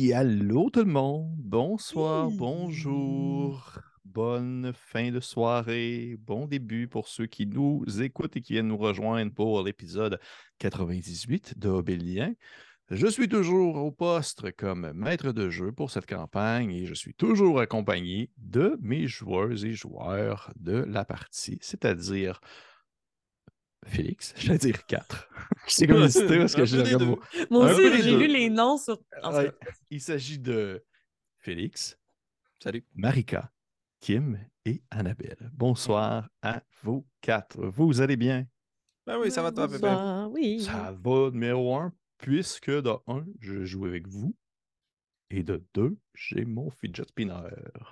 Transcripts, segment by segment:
Oui, allô tout le monde. Bonsoir, Oui. bonjour. Bonne fin de soirée, bon début pour ceux qui nous écoutent et qui viennent nous rejoindre pour l'épisode 98 de Obélien. Je suis toujours au poste comme maître de jeu pour cette campagne et je suis toujours accompagné de mes joueuses et joueurs de la partie, c'est-à-dire Félix, j'allais dire 4. C'est comme hésité parce que j'ai regardé Moi Un aussi, j'ai lu les noms sur. Ouais. Il s'agit de Félix, Salut. Marika, Kim et Annabelle. Bonsoir à vous quatre. Vous allez bien? Ben oui, ça va toi, Pépé? Oui. Ça va, numéro un, puisque de un, je joue avec vous. Et de deux, j'ai mon fidget spinner.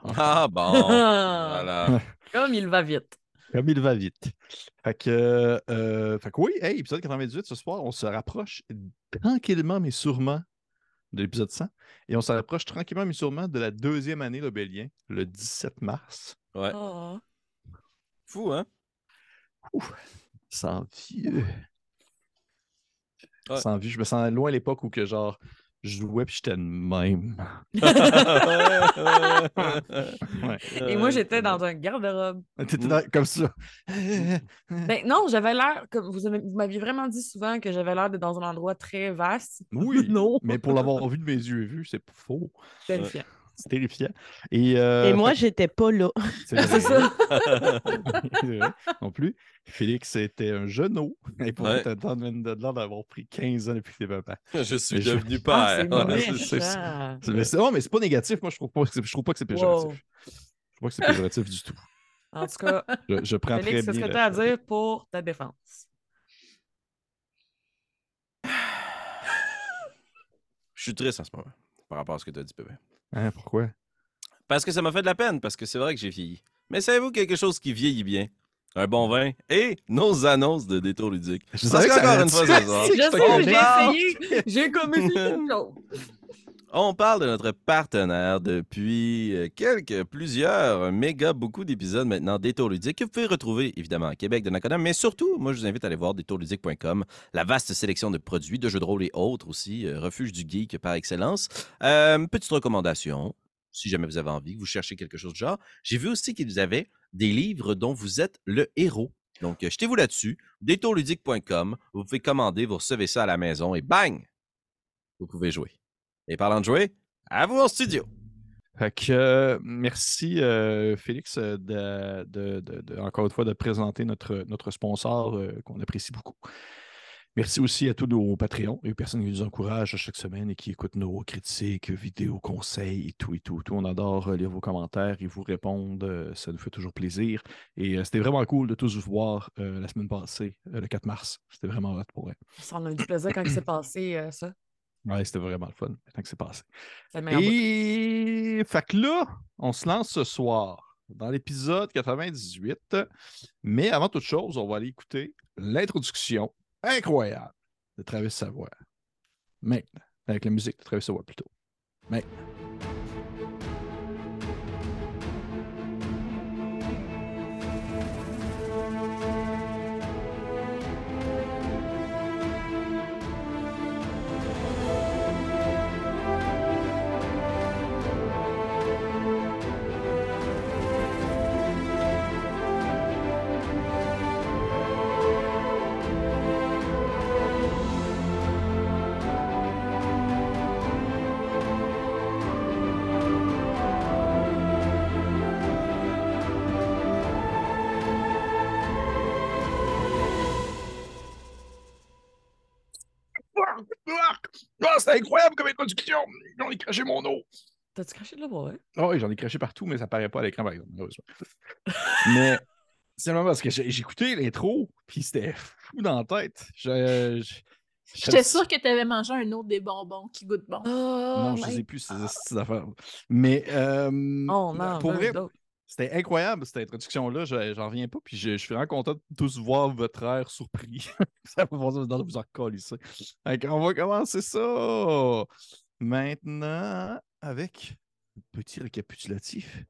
Ah bon. voilà. Comme il va vite. Comme il va vite. Fait que, euh, fait que oui, hey, épisode 98 ce soir, on se rapproche tranquillement mais sûrement de l'épisode 100. Et on se rapproche tranquillement mais sûrement de la deuxième année l'Obélien, le 17 mars. Ouais. Oh. Fou, hein? Ouf, sans vieux. Ouais. Sans vie. Je me sens loin à l'époque où que genre je jouais puis j'étais de même. Ouais. Et moi, j'étais dans un garde-robe. T'étais Mm. dans- comme ça. Ben non, j'avais l'air, comme vous, avez- vous m'aviez vraiment dit souvent que j'avais l'air d'être dans un endroit très vaste. Oui, non. mais pour l'avoir vu de mes yeux vus, c'est faux. Terrifiant. C'est terrifiant. Et, euh, Et moi, fait- j'étais pas là. c'est C'est ça. C'est vrai, non plus. Félix était un genou. Et pour Ouais. t'as de l'air d'avoir pris 15 ans depuis que t'es papa. Je suis Mais je- devenu Ah, c'est père. C'est- c'est-. C'est- mais c'est- non, mais c'est pas négatif. Moi, je trouve pas, que c'est- je trouve pas que c'est péjoratif. Wow. Je trouve pas que c'est péjoratif du tout. En tout cas, Je, je prends Félix, qu'est-ce bien. que tu as à dire pour ta défense? Je suis triste en ce moment par rapport à ce que tu as dit, Pépé. Hein, pourquoi? Parce que ça m'a fait de la peine, parce que c'est vrai que j'ai vieilli. Mais savez-vous quelque chose qui vieillit bien? Un bon vin et nos annonces de détour ludique. Je Parce savais qu'encore une fois, Je sais, j'ai essayé. J'ai commis. On parle de notre partenaire depuis euh, quelques, plusieurs, méga, beaucoup d'épisodes maintenant, Détour Ludique, que vous pouvez retrouver évidemment à Québec de Nacodam, mais surtout, moi je vous invite à aller voir détourludique.com, la vaste sélection de produits, de jeux de rôle et autres aussi, euh, refuge du geek par excellence. Euh, petite recommandation, si jamais vous avez envie, que vous cherchez quelque chose de genre. J'ai vu aussi qu'ils avaient des livres dont vous êtes le héros. Donc, euh, jetez-vous là-dessus, détourludique.com, vous pouvez commander, vous recevez ça à la maison et bang! Vous pouvez jouer. Et parlant de jouer, à vous en studio. Fait que euh, merci euh, Félix euh, de, de- de- de- encore une fois de présenter notre, notre sponsor euh, qu'on apprécie beaucoup. Merci aussi à tous nos Patreons et aux personnes qui nous encouragent chaque semaine et qui écoutent nos critiques, vidéos, conseils et tout et tout. tout. On adore lire vos commentaires et vous répondre. ça nous fait toujours plaisir. Et euh, c'était vraiment cool de tous vous voir euh, la semaine passée, euh, le 4 mars. C'était vraiment hot pour elle. Ça en a eu du plaisir quand il s'est passé euh, ça. Ouais, c'était vraiment le fun. Tant que c'est passé. Et fait que là, on se lance ce soir dans l'épisode 98. Mais avant toute chose, on va aller écouter l'introduction incroyable de Travis Savoie. Maintenant, avec la musique de Travis Savoie plutôt. Maintenant. C'est incroyable comme introduction! J'en ai craché mon eau! T'as-tu craché de la boîte? Ah oui, j'en ai craché partout, mais ça paraît pas à l'écran, par exemple, malheureusement. mais c'est vraiment parce que écouté l'intro, puis c'était fou dans la tête. Je, je- J'étais sûre que tu avais mangé un autre des bonbons qui goûtent bon. Oh, Non, je les ai plus, ces affaires. Mais euh, On en pour vrai, d'autres. C'était incroyable cette introduction-là. Je- J'en reviens pas. Puis je, suis vraiment content de tous voir votre air surpris. ça va vous en colisser. Qu'on va commencer ça maintenant avec un petit récapitulatif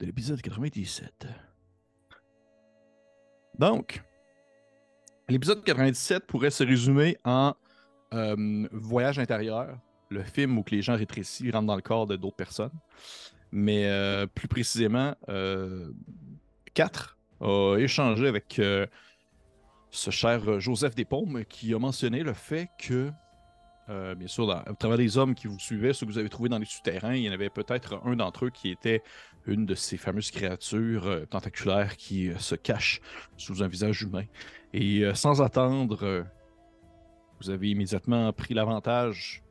de l'épisode 97. Donc, l'épisode 97 pourrait se résumer en euh, voyage intérieur, le film où que les gens rétrécis rentrent dans le corps de d'autres personnes. Mais euh, plus précisément, euh, 4 a échangé avec euh, ce cher Joseph Despaumes qui a mentionné le fait que, euh, bien sûr, au travers des hommes qui vous suivaient, ceux que vous avez trouvés dans les souterrains, il y en avait peut-être un d'entre eux qui était une de ces fameuses créatures euh, tentaculaires qui euh, se cachent sous un visage humain. Et euh, sans attendre, euh, vous avez immédiatement pris l'avantage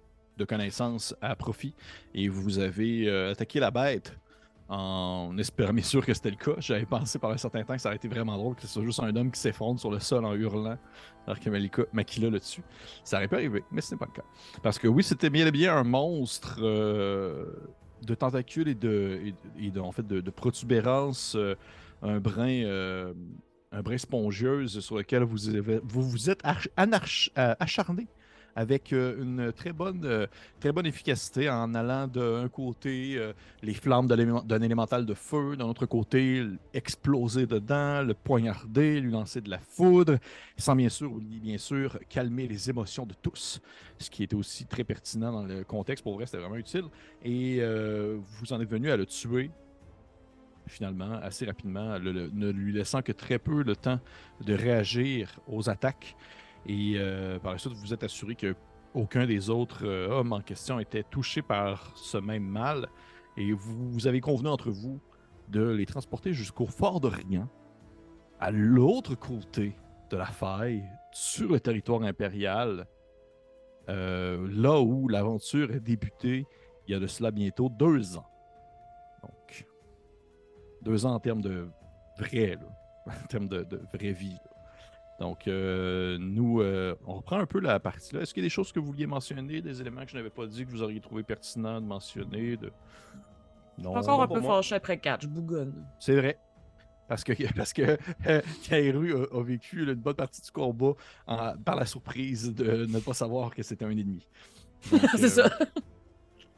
de connaissance à profit et vous avez euh, attaqué la bête en espérant, bien sûr que c'était le cas. J'avais pensé par un certain temps que ça aurait été vraiment drôle que ce soit juste un homme qui s'effondre sur le sol en hurlant alors que Malika, Makila le tue. Ça aurait pu arriver, mais ce n'est pas le cas. Parce que oui, c'était bien et bien un monstre euh, de tentacules et de, et, en fait, de, euh, un brin. un brin spongieuse sur lequel vous vous, vous êtes acharné avec euh, une très bonne, euh, très bonne efficacité en allant d'un côté euh, les flammes d'un élémental de feu, d'un autre côté exploser dedans, le poignarder, lui lancer de la foudre, sans bien sûr, bien sûr calmer les émotions de tous, ce qui était aussi très pertinent dans le contexte. Pour vrai, c'était vraiment utile. Et vous en êtes venu à le tuer finalement assez rapidement, ne lui laissant que très peu le temps de réagir aux attaques. Et euh, par la suite, vous vous êtes assuré que aucun des autres euh, hommes en question était touché par ce même mal. Et vous, avez convenu entre vous de les transporter jusqu'au fort d'Orient, à l'autre côté de la faille, sur le territoire impérial, euh, là où l'aventure est débutée il y a de cela bientôt deux ans. Donc, deux ans en termes de vrai, en termes de, vraie vie. Donc, euh, nous, euh, on reprend un peu la partie là. Est-ce qu'il y a des choses que vous vouliez mentionner, des éléments que je n'avais pas dit, que vous auriez trouvé pertinent de mentionner de... Non, Encore un peu fâché après 4, je bougonne. C'est vrai. Parce que, parce que euh, Kairu a, a vécu une bonne partie du combat en- par la surprise de ne pas savoir que c'était un ennemi. C'est ça.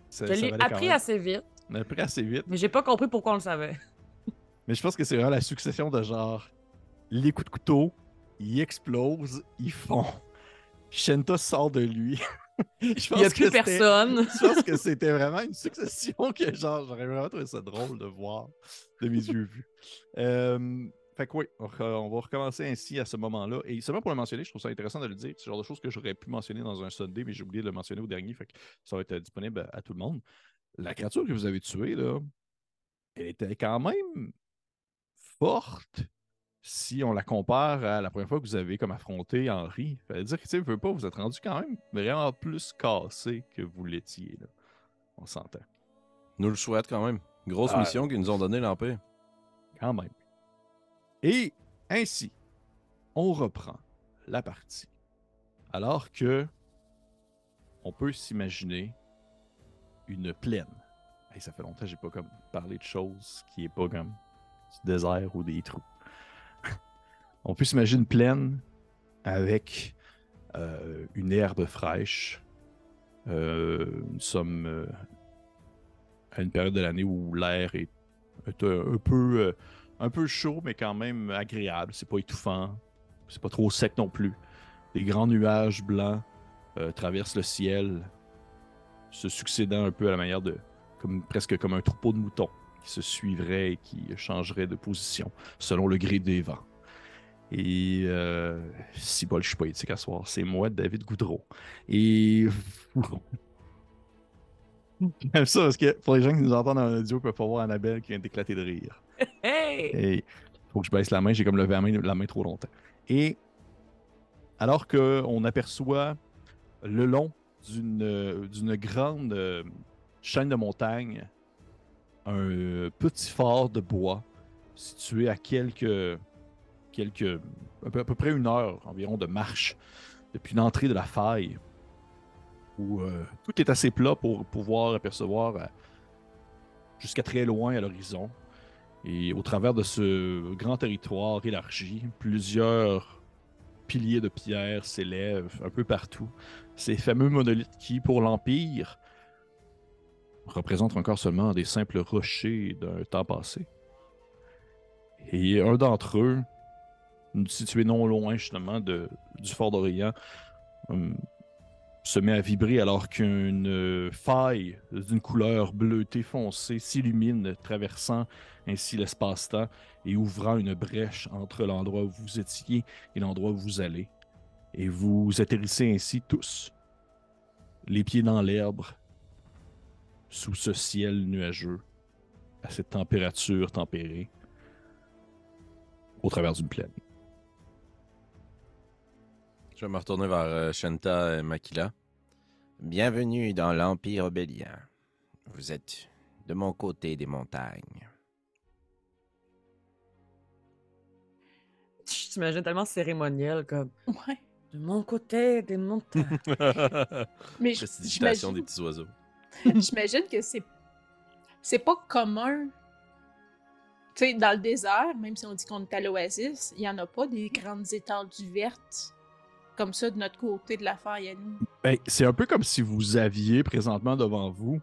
ça- Je l'ai appris assez vite, appris assez vite. mais j'ai pas compris pourquoi on le savait. Mais je pense que c'est vraiment la succession de genre les coups de couteau, ils explosent, ils font. Shenta sort de lui. Je Il n'y a pense que plus personne. Je pense que c'était vraiment une succession que genre j'aurais vraiment trouvé ça drôle de voir de mes yeux vus. Euh, fait que oui, on, va recommencer ainsi à ce moment-là. Et seulement pour le mentionner, je trouve ça intéressant de le dire. C'est le genre de choses que j'aurais pu mentionner dans un Sunday, mais j'ai oublié de le mentionner au dernier. Fait que ça va être disponible à, à tout le monde. La créature que vous avez tuée, là, elle était quand même forte si on la compare à la première fois que vous avez comme affronté Henri. Ça veut dire que, tu sais, vous pas, vous êtes rendu quand même vraiment plus cassé que vous l'étiez, là. On s'entend. Nous le souhaite quand même. Grosse Ah. mission qu'ils nous ont donnée l'Empire. Quand même. Et ainsi, on reprend la partie. Alors que on peut s'imaginer une plaine. Hey, ça fait longtemps que j'ai pas comme parlé de choses qui est pas comme du désert ou des trous. On peut s'imaginer une plaine avec euh, une herbe fraîche. Euh, nous sommes euh, à une période de l'année où l'air est un, peu, chaud, mais quand même agréable. C'est pas étouffant. C'est pas trop sec non plus. Des grands nuages blancs traversent le ciel, se succédant un peu à la manière de. Presque comme un troupeau de moutons qui se suivrait et qui changerait de position selon le gré des vents. Et euh, si bol, je suis poétique à soir, c'est moi, David Goudreau. Et J'aime ça parce que pour les gens qui nous entendent en audio, ils peuvent pas voir Annabelle qui vient d'éclater de rire. Hey! Et faut que je baisse la main, j'ai comme levé la main, la main trop longtemps. Et alors qu'on aperçoit le long d'une d'une grande euh, chaîne de montagnes un euh, petit fort de bois situé à quelques, quelques à peu, près une heure environ de marche depuis l'entrée de la faille où euh, tout est assez plat pour pouvoir apercevoir euh, jusqu'à très loin à l'horizon. Et au travers de ce grand territoire élargi, plusieurs piliers de pierre s'élèvent un peu partout. Ces fameux monolithes qui, pour l'Empire, représentent encore seulement des simples rochers d'un temps passé. Et un d'entre eux, situé non loin justement de, du fort d'Orient, hum, se met à vibrer alors qu'une euh, faille d'une couleur bleutée foncée s'illumine, traversant ainsi l'espace-temps et ouvrant une brèche entre l'endroit où vous étiez et l'endroit où vous allez. Et vous atterrissez ainsi tous, les pieds dans l'herbe, sous ce ciel nuageux, à cette température tempérée, au travers d'une plaine. Je vais me retourner vers euh, Shanta et Makila. Bienvenue dans l'Empire obélien. Vous êtes de mon côté des montagnes. Je t'imagine tellement cérémoniel, comme Ouais. de mon côté des montagnes. Mais Prestidigitation j'imagine des petits oiseaux. j'imagine que c'est c'est pas commun. Tu sais, dans le désert, même si on dit qu'on est à l'oasis, il y en a pas des grandes étendues vertes comme ça de notre côté de l'affaire, Yannou. Ben, c'est un peu comme si vous aviez présentement devant vous.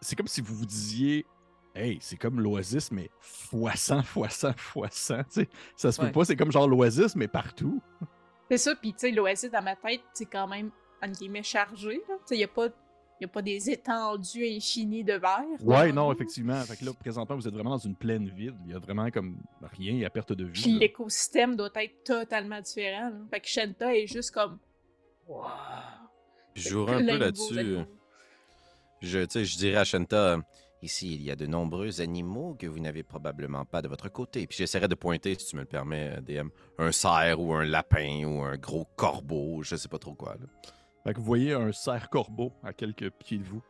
C'est comme si vous vous disiez Hey, c'est comme l'Oasis, mais fois 100, fois 100, fois 100. tu sais. Ça se peut Ouais. pas, c'est comme genre l'Oasis, mais partout. C'est ça, puis tu sais, l'oasis dans ma tête, c'est quand même, entre guillemets, chargé. il n'y a, pas- y a pas des étendues infinies de verre. Ouais, non, nous. effectivement. Fait que là, présentement, vous êtes vraiment dans une plaine vide. Il y a vraiment comme rien à perte de vue. Puis l'écosystème doit être totalement différent. là. Fait que Shanta est juste comme. Wow. Puis je jouerai un peu de là-dessus. Je, tu sais, je dirais à Shanta, euh, ici, il y a de nombreux animaux que vous n'avez probablement pas de votre côté. Puis j'essaierai de pointer, si tu me le permets, euh, DM, un cerf ou un lapin ou un gros corbeau, je sais pas trop quoi. là. Fait que vous voyez un cerf-corbeau à quelques pieds de vous.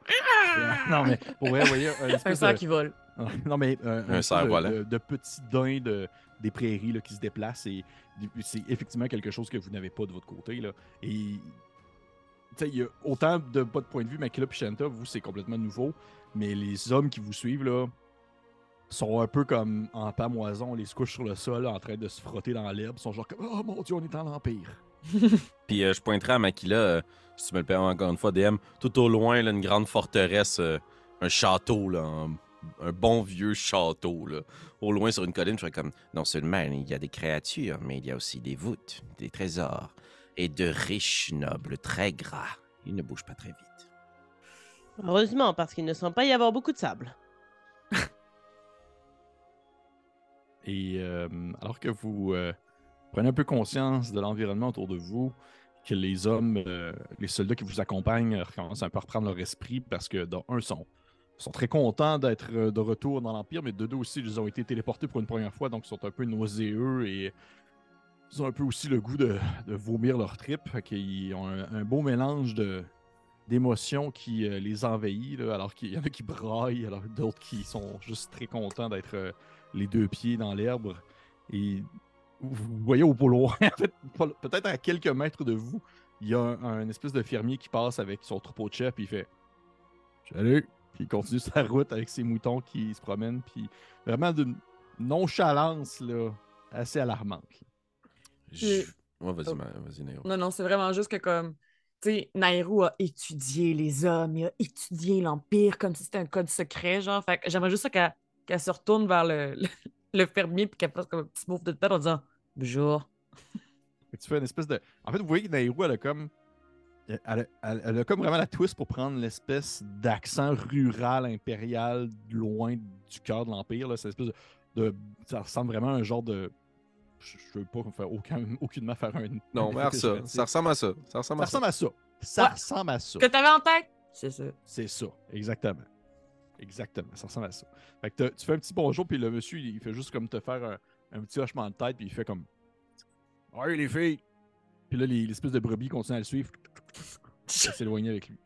non, mais pour vrai, vous voyez un cerf de... qui vole. Non, mais euh, Un cerf de, volant. de, de petits daims de, des prairies là, qui se déplacent. Et c'est effectivement quelque chose que vous n'avez pas de votre côté. Là. Et tu sais, il y a autant de votre point de vue, Makila Shanta, vous, c'est complètement nouveau. Mais les hommes qui vous suivent là, sont un peu comme en pamoison, les se couchent sur le sol en train de se frotter dans l'herbe. Ils sont genre comme Oh mon dieu, on est dans l'Empire. Puis euh, je pointerai à Makila, euh, si tu me le permets encore une fois, DM, tout au loin, là, une grande forteresse, euh, un château, là, un, un bon vieux château. Là. Au loin, sur une colline, je serais comme, non seulement il y a des créatures, mais il y a aussi des voûtes, des trésors, et de riches nobles très gras. Ils ne bougent pas très vite. Heureusement, parce qu'il ne semble pas y avoir beaucoup de sable. Et euh, alors que vous euh, prenez un peu conscience de l'environnement autour de vous, que les hommes, euh, les soldats qui vous accompagnent euh, commencent un peu à reprendre leur esprit parce que, d'un, un, sont, sont très contents d'être euh, de retour dans l'Empire, mais de deux aussi, ils ont été téléportés pour une première fois, donc ils sont un peu nauséeux et ils ont un peu aussi le goût de, vomir leur trip. Qu'ils ont un, beau mélange d'émotions qui les envahit, alors qu'il y en a qui braillent, alors d'autres qui sont juste très contents d'être les deux pieds dans l'herbe. Et vous voyez au beau loin, en fait, pas- peut-être à quelques mètres de vous, il y a un, un espèce de fermier qui passe avec son troupeau de chefs, puis il fait Salut! Puis il continue sa route avec ses moutons qui se promènent, puis vraiment d'une nonchalance là, assez alarmante. Je- Ouais, vas-y, Oh. ma- vas-y, Néo. Non, non, c'est vraiment juste que comme, tu sais, Nairo a étudié les hommes, il a étudié l'Empire comme si c'était un code secret, genre. Fait que j'aimerais juste ça qu'elle qu'elle se retourne vers le, le, le fermier puis qu'elle fasse comme un petit move de tête en disant Bonjour. Tu fais une espèce de. En fait, vous voyez que Nairou, elle a comme. Elle a, elle- elle a comme vraiment la twist pour prendre l'espèce d'accent rural impérial loin du cœur de l'Empire. là. C'est une espèce de, de- Ça ressemble vraiment à un genre de. Je je veux pas faire aucun, aucunement faire un. Non, effet ça. Ça ressemble à ça. Ça ressemble Ça à ça. à ça. Ça Ouais. ressemble à ça. Que t'avais en tête? C'est ça. C'est ça, exactement. Exactement, ça ressemble à ça. Fait que tu fais un petit bonjour, puis le monsieur, il fait juste comme te faire un, un petit hochement de tête, puis il fait comme Ouais, les filles! Puis là, les- l'espèce de brebis continue à le suivre. S'éloigner avec lui.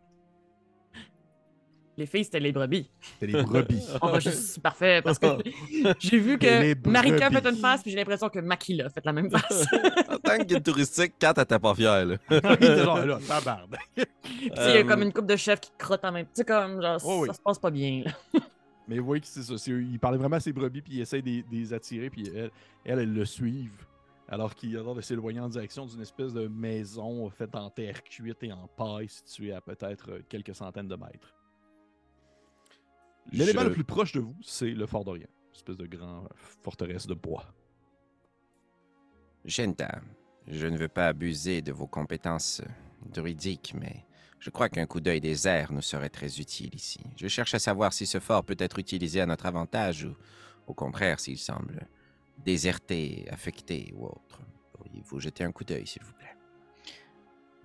Les filles, c'était les brebis. C'était les brebis. On va juste, c'est parfait, parce que j'ai vu que Marika a fait une face, puis j'ai l'impression que Makila fait la même face. En tant que guide touristique, Kat, elle était pas fière, là. il était genre là, tabarde. Puis il y a comme une coupe de chefs qui crottent en même temps. Tu sais, comme, genre, Oh oui. ça se passe pas bien. là. Mais vous voyez que c'est ça. c'est- il parlait vraiment à ses brebis, puis il essaie de, de les attirer, puis elle, elle, elle le suivent. Alors qu'il a l'air de s'éloigner en direction d'une espèce de maison faite en terre cuite et en paille située à peut-être quelques centaines de mètres. L'élément Je- le plus proche de vous, c'est le Fort d'Orient. Une espèce de grand euh, forteresse de bois. Genta, je ne veux pas abuser de vos compétences druidique, mais je crois qu'un coup d'œil des airs nous serait très utile ici. Je cherche à savoir si ce fort peut être utilisé à notre avantage ou, au contraire, s'il semble déserté, affecté ou autre. Pourriez-vous jeter un coup d'œil, s'il vous plaît?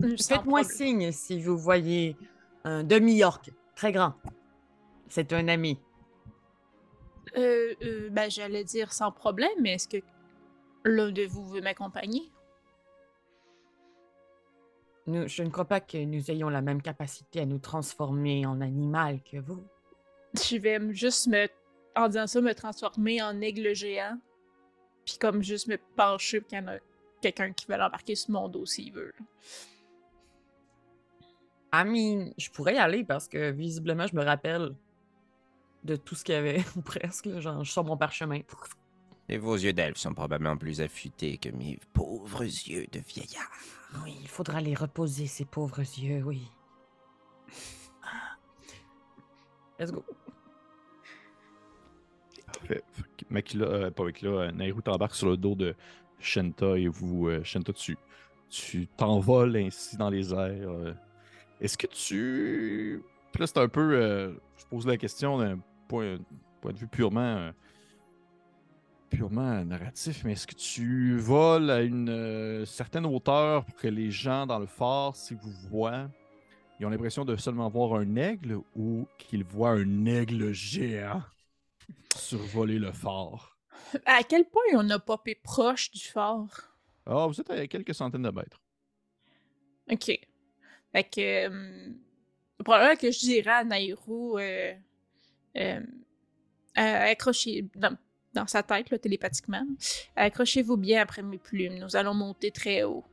Euh, Faites-moi signe si vous voyez un demi-orc très grand. C'est un ami. Euh, euh, ben, j'allais dire sans problème, mais est-ce que l'un de vous veut m'accompagner? Nous- je ne crois pas que nous ayons la même capacité à nous transformer en animal que vous. Je vais juste me, en disant ça, me transformer en aigle géant. Puis comme juste me pencher qu'il y en a quelqu'un qui veut l'embarquer sur mon dos s'il veut. là. Ami, je pourrais y aller parce que visiblement, je me rappelle de tout ce qu'il y avait, ou presque. là, genre, je sors mon parchemin. Et vos yeux d'elfe sont probablement plus affûtés que mes pauvres yeux de vieillard. Oui, il faudra les reposer, ces pauvres yeux, oui. Let's go. Parfait. Makila, euh, pas Makila, euh, Nairou t'embarque sur le dos de Shenta et vous, euh, Shenta, tu tu t'envoles ainsi dans les airs. euh. Est-ce que tu. Puis là, c'est un peu. euh, je pose la question d'un point, point de vue purement. euh, purement narratif, mais est-ce que tu voles à une euh, certaine hauteur pour que les gens dans le fort, s'ils vous voient, ils ont l'impression de seulement voir un aigle ou qu'ils voient un aigle géant survoler le fort? À quel point on a popé proche du fort? Ah, vous êtes à quelques centaines de mètres. Ok. Fait que. euh, probablement que je dirais à Nairou. Euh, euh, euh, accrochez. Dans, dans sa tête, là, télépathiquement. Accrochez-vous bien après mes plumes. Nous allons monter très haut.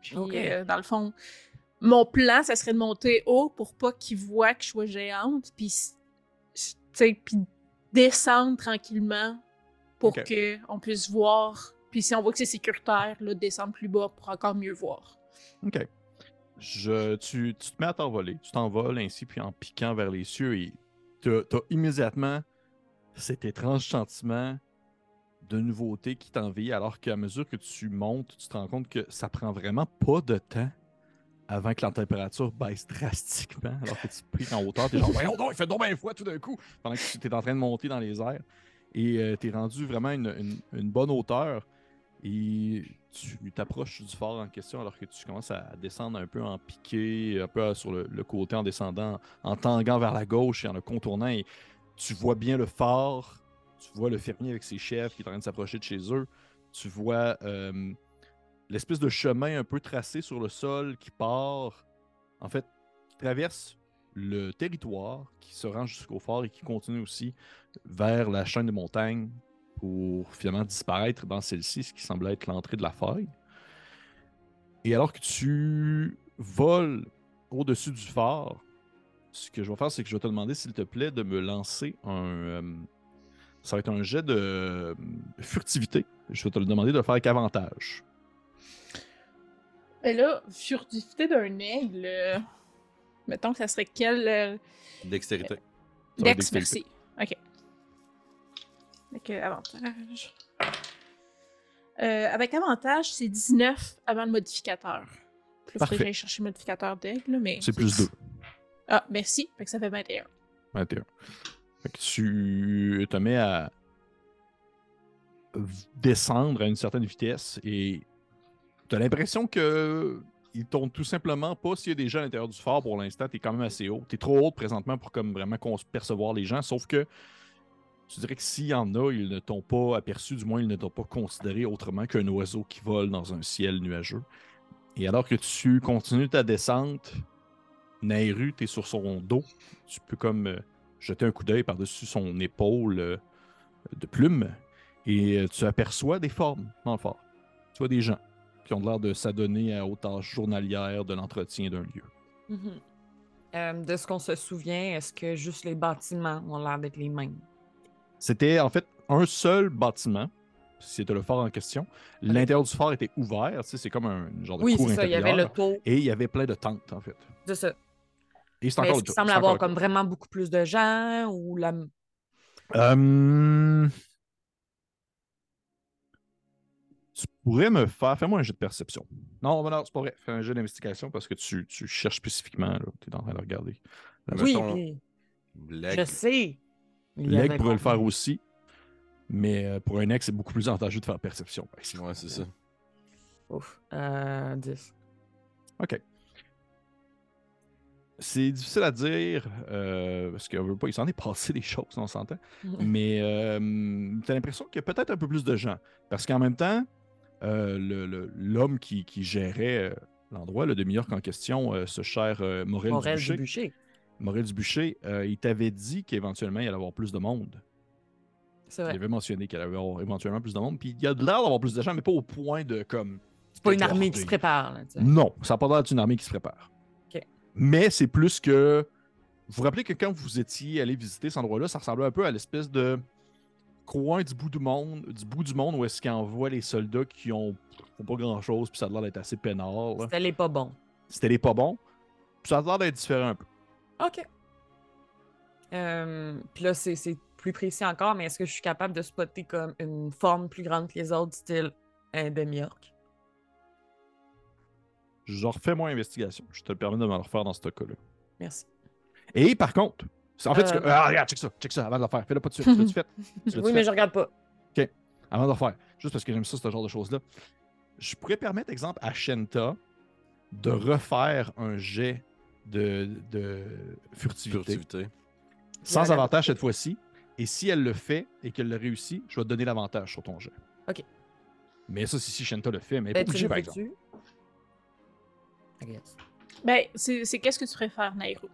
Puis, euh, dans le fond, mon plan, ça serait de monter haut pour pas qu'il voit que je sois géante. Puis, descendre tranquillement pour Ok. que on puisse voir. Puis si on voit que c'est sécuritaire, là, descendre plus bas pour encore mieux voir. OK. Je, tu, tu te mets à t'envoler. Tu t'envoles ainsi, puis en piquant vers les cieux, et t'as as immédiatement cet étrange sentiment de nouveauté qui t'envie, alors qu'à mesure que tu montes, tu te rends compte que ça prend vraiment pas de temps avant que la température baisse drastiquement, alors que tu piques en hauteur, t'es genre, voyons donc, il fait donc bien froid tout d'un coup, pendant que tu es en train de monter dans les airs. Et tu es rendu vraiment une, une- une bonne hauteur. Et tu t'approches du fort en question alors que tu commences à descendre un peu en piqué, un peu sur le, côté en descendant, en tanguant vers la gauche et en le contournant. Et tu vois bien le fort, tu vois le fermier avec ses chefs qui est en train de s'approcher de chez eux. Tu vois euh, l'espèce de chemin un peu tracé sur le sol qui part, en fait, qui traverse le territoire, qui se rend jusqu'au fort et qui continue aussi vers la chaîne de montagnes pour finalement disparaître dans celle-ci, ce qui semble être l'entrée de la faille. Et alors que tu voles au-dessus du fort, ce que je vais faire, c'est que je vais te demander, s'il te plaît, de me lancer un. euh, ça va être un jet de euh, furtivité. Je vais te le demander de le faire avec avantage. Et là, furtivité d'un aigle. euh, Mettons que ça serait quel. euh, Dextérité. Dex, dextérité. merci. Ok. Avec euh, avantage. Euh, avec avantage, c'est 19 avant le modificateur. Faudrait Parfait. que j'aille chercher le modificateur d'aigle, là, mais. C'est plus 2. Ah, merci. Fait que ça fait 21. 21. Fait que tu te mets à descendre à une certaine vitesse et tu as l'impression que il tourne tout simplement pas s'il y a des gens à l'intérieur du fort pour l'instant, tu es quand même assez haut. Tu es trop haut présentement pour comme vraiment percevoir les gens, sauf que tu dirais que s'il y en a, ils ne t'ont pas aperçu, du moins ils ne t'ont pas considéré autrement qu'un oiseau qui vole dans un ciel nuageux. Et alors que tu continues ta descente, Nairu, tu es sur son dos, tu peux comme euh, jeter un coup d'œil par-dessus son épaule euh, de plume et euh, tu aperçois des formes dans le fort. Tu vois des gens qui ont l'air de s'adonner aux tâches journalières de l'entretien d'un lieu. Mhm. Euh, de ce qu'on se souvient, est-ce que juste les bâtiments ont l'air d'être les mêmes? C'était en fait un seul bâtiment, c'était le fort en question. L'intérieur du fort était ouvert, tu sais, c'est comme un genre de Oui, cour c'est ça. Il y avait le intérieure. taux Et il y avait plein de tentes, en fait. de ça. Et c'est encore le cas. semble c'est avoir comme vraiment beaucoup plus de gens ou la. Euh, tu- pourrais me faire. Fais-moi un jeu de perception. Non, non, c'est pas vrai. Fais un jeu d'investigation parce que tu, tu cherches spécifiquement. Tu es en train de regarder. Ben, Oui, mettons, puis Leg. je sais. L'aigle pourrait le faire aussi. Mais euh, pour un ex, c'est beaucoup plus avantageux de faire perception. Ouais, c'est ça. Ouf. Euh, 10. OK. C'est difficile à dire euh, parce qu'il veut pas, il s'en est passé des choses, on s'entend. Mais euh, tu as l'impression qu'il y a peut-être un peu plus de gens. Parce qu'en même temps, euh, le- le- l'homme qui, qui gérait euh, l'endroit, le demi-orc en question, euh, ce cher euh, Morel, Morel Dubucher. Morel Dubucher, euh, il t'avait dit qu'éventuellement, il allait avoir plus de monde. C'est Il avait mentionné qu'il allait avoir éventuellement plus de monde. Puis il y a de l'air d'avoir plus de gens, mais pas au point de comme. C'est pas une armée qui se prépare. Là. Non, ça n'a pas l'air d'une armée qui se prépare. Mais c'est plus que. Vous vous rappelez que quand vous étiez allé visiter cet endroit-là, ça ressemblait un peu à l'espèce de coin du bout du monde, du bout du monde où est-ce qu'ils envoient les soldats qui ont, font pas grand-chose, puis ça a l'air d'être assez peinard. C'était les pas bons. C'était les pas bons. Puis ça a l'air d'être différent un peu. OK. Euh, Puis là, c'est c'est plus précis encore, mais est-ce que je suis capable de spotter comme une forme plus grande que les autres, style un demi-orc? Je refais mon investigation. Je te le permets de me le refaire dans ce cas-là. Merci. Et par contre, en fait, ce que- Euh. ah, regarde, check ça, check ça avant de le faire. Fais-le pas tout de suite. Tu l'as-tu fait? Tu Oui, fait? mais je regarde pas. avant de le faire, juste parce que j'aime ça, ce genre de choses-là, je pourrais permettre, exemple, à Shenta de refaire un jet de, de furtivité, Furtivité. sans avantage cette fois-ci. Et si elle le fait et qu'elle le réussit, je vais te donner l'avantage sur ton jet. Ok. Mais ça, c'est si Shenta le fait, mais Ben, pas le par exemple. Ben, c'est qu'est-ce que tu préfères, Nairo?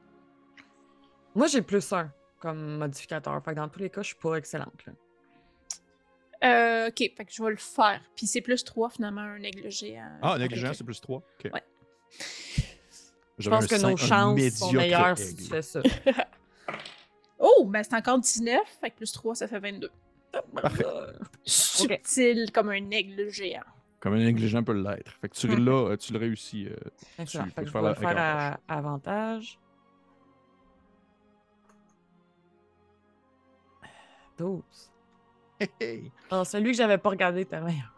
Moi, j'ai plus un comme modificateur. Fait que dans tous les cas, je suis pas excellente. là. Euh, ok, fait que je vais le faire. Puis c'est plus 3 finalement, un aigle géant. Ah, géant, c'est plus 3. Ok. Ouais. Je pense que nos chances sont meilleures si tu fais ça. Oh, ben c'est encore 19, fait que plus 3, ça fait 22. Parfait. Subtil comme un aigle géant. Comme un aigle géant peut l'être. Fait que tu Mhm. l'as, euh, tu le réussis. euh, Excellent. Tu- Fait que je faire vais la- le faire avec à avantage. 12. hey, hey. Ah, celui que j'avais pas regardé était meilleur.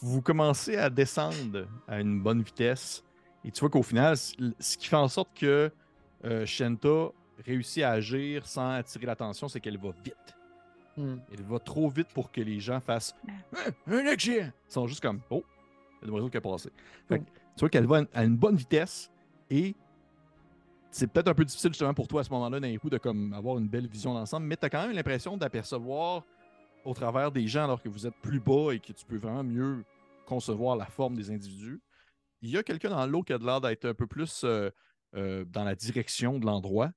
vous commencez à descendre à une bonne vitesse. Et tu vois qu'au final, ce qui fait en sorte que euh, Shenta réussit à agir sans attirer l'attention, c'est qu'elle va vite. Hmm. Elle va trop vite pour que les gens fassent Hein, un géant! Ils sont juste comme Oh, il y a un oiseau qui a passé. Fait que, tu vois qu'elle va à une bonne vitesse et c'est peut-être un peu difficile justement pour toi à ce moment-là d'un coup de comme avoir une belle vision d'ensemble, mais tu as quand même l'impression d'apercevoir au travers des gens alors que vous êtes plus bas et que tu peux vraiment mieux concevoir la forme des individus. Il y a quelqu'un dans l'eau qui a de l'air d'être un peu plus euh, euh, dans la direction de l'endroit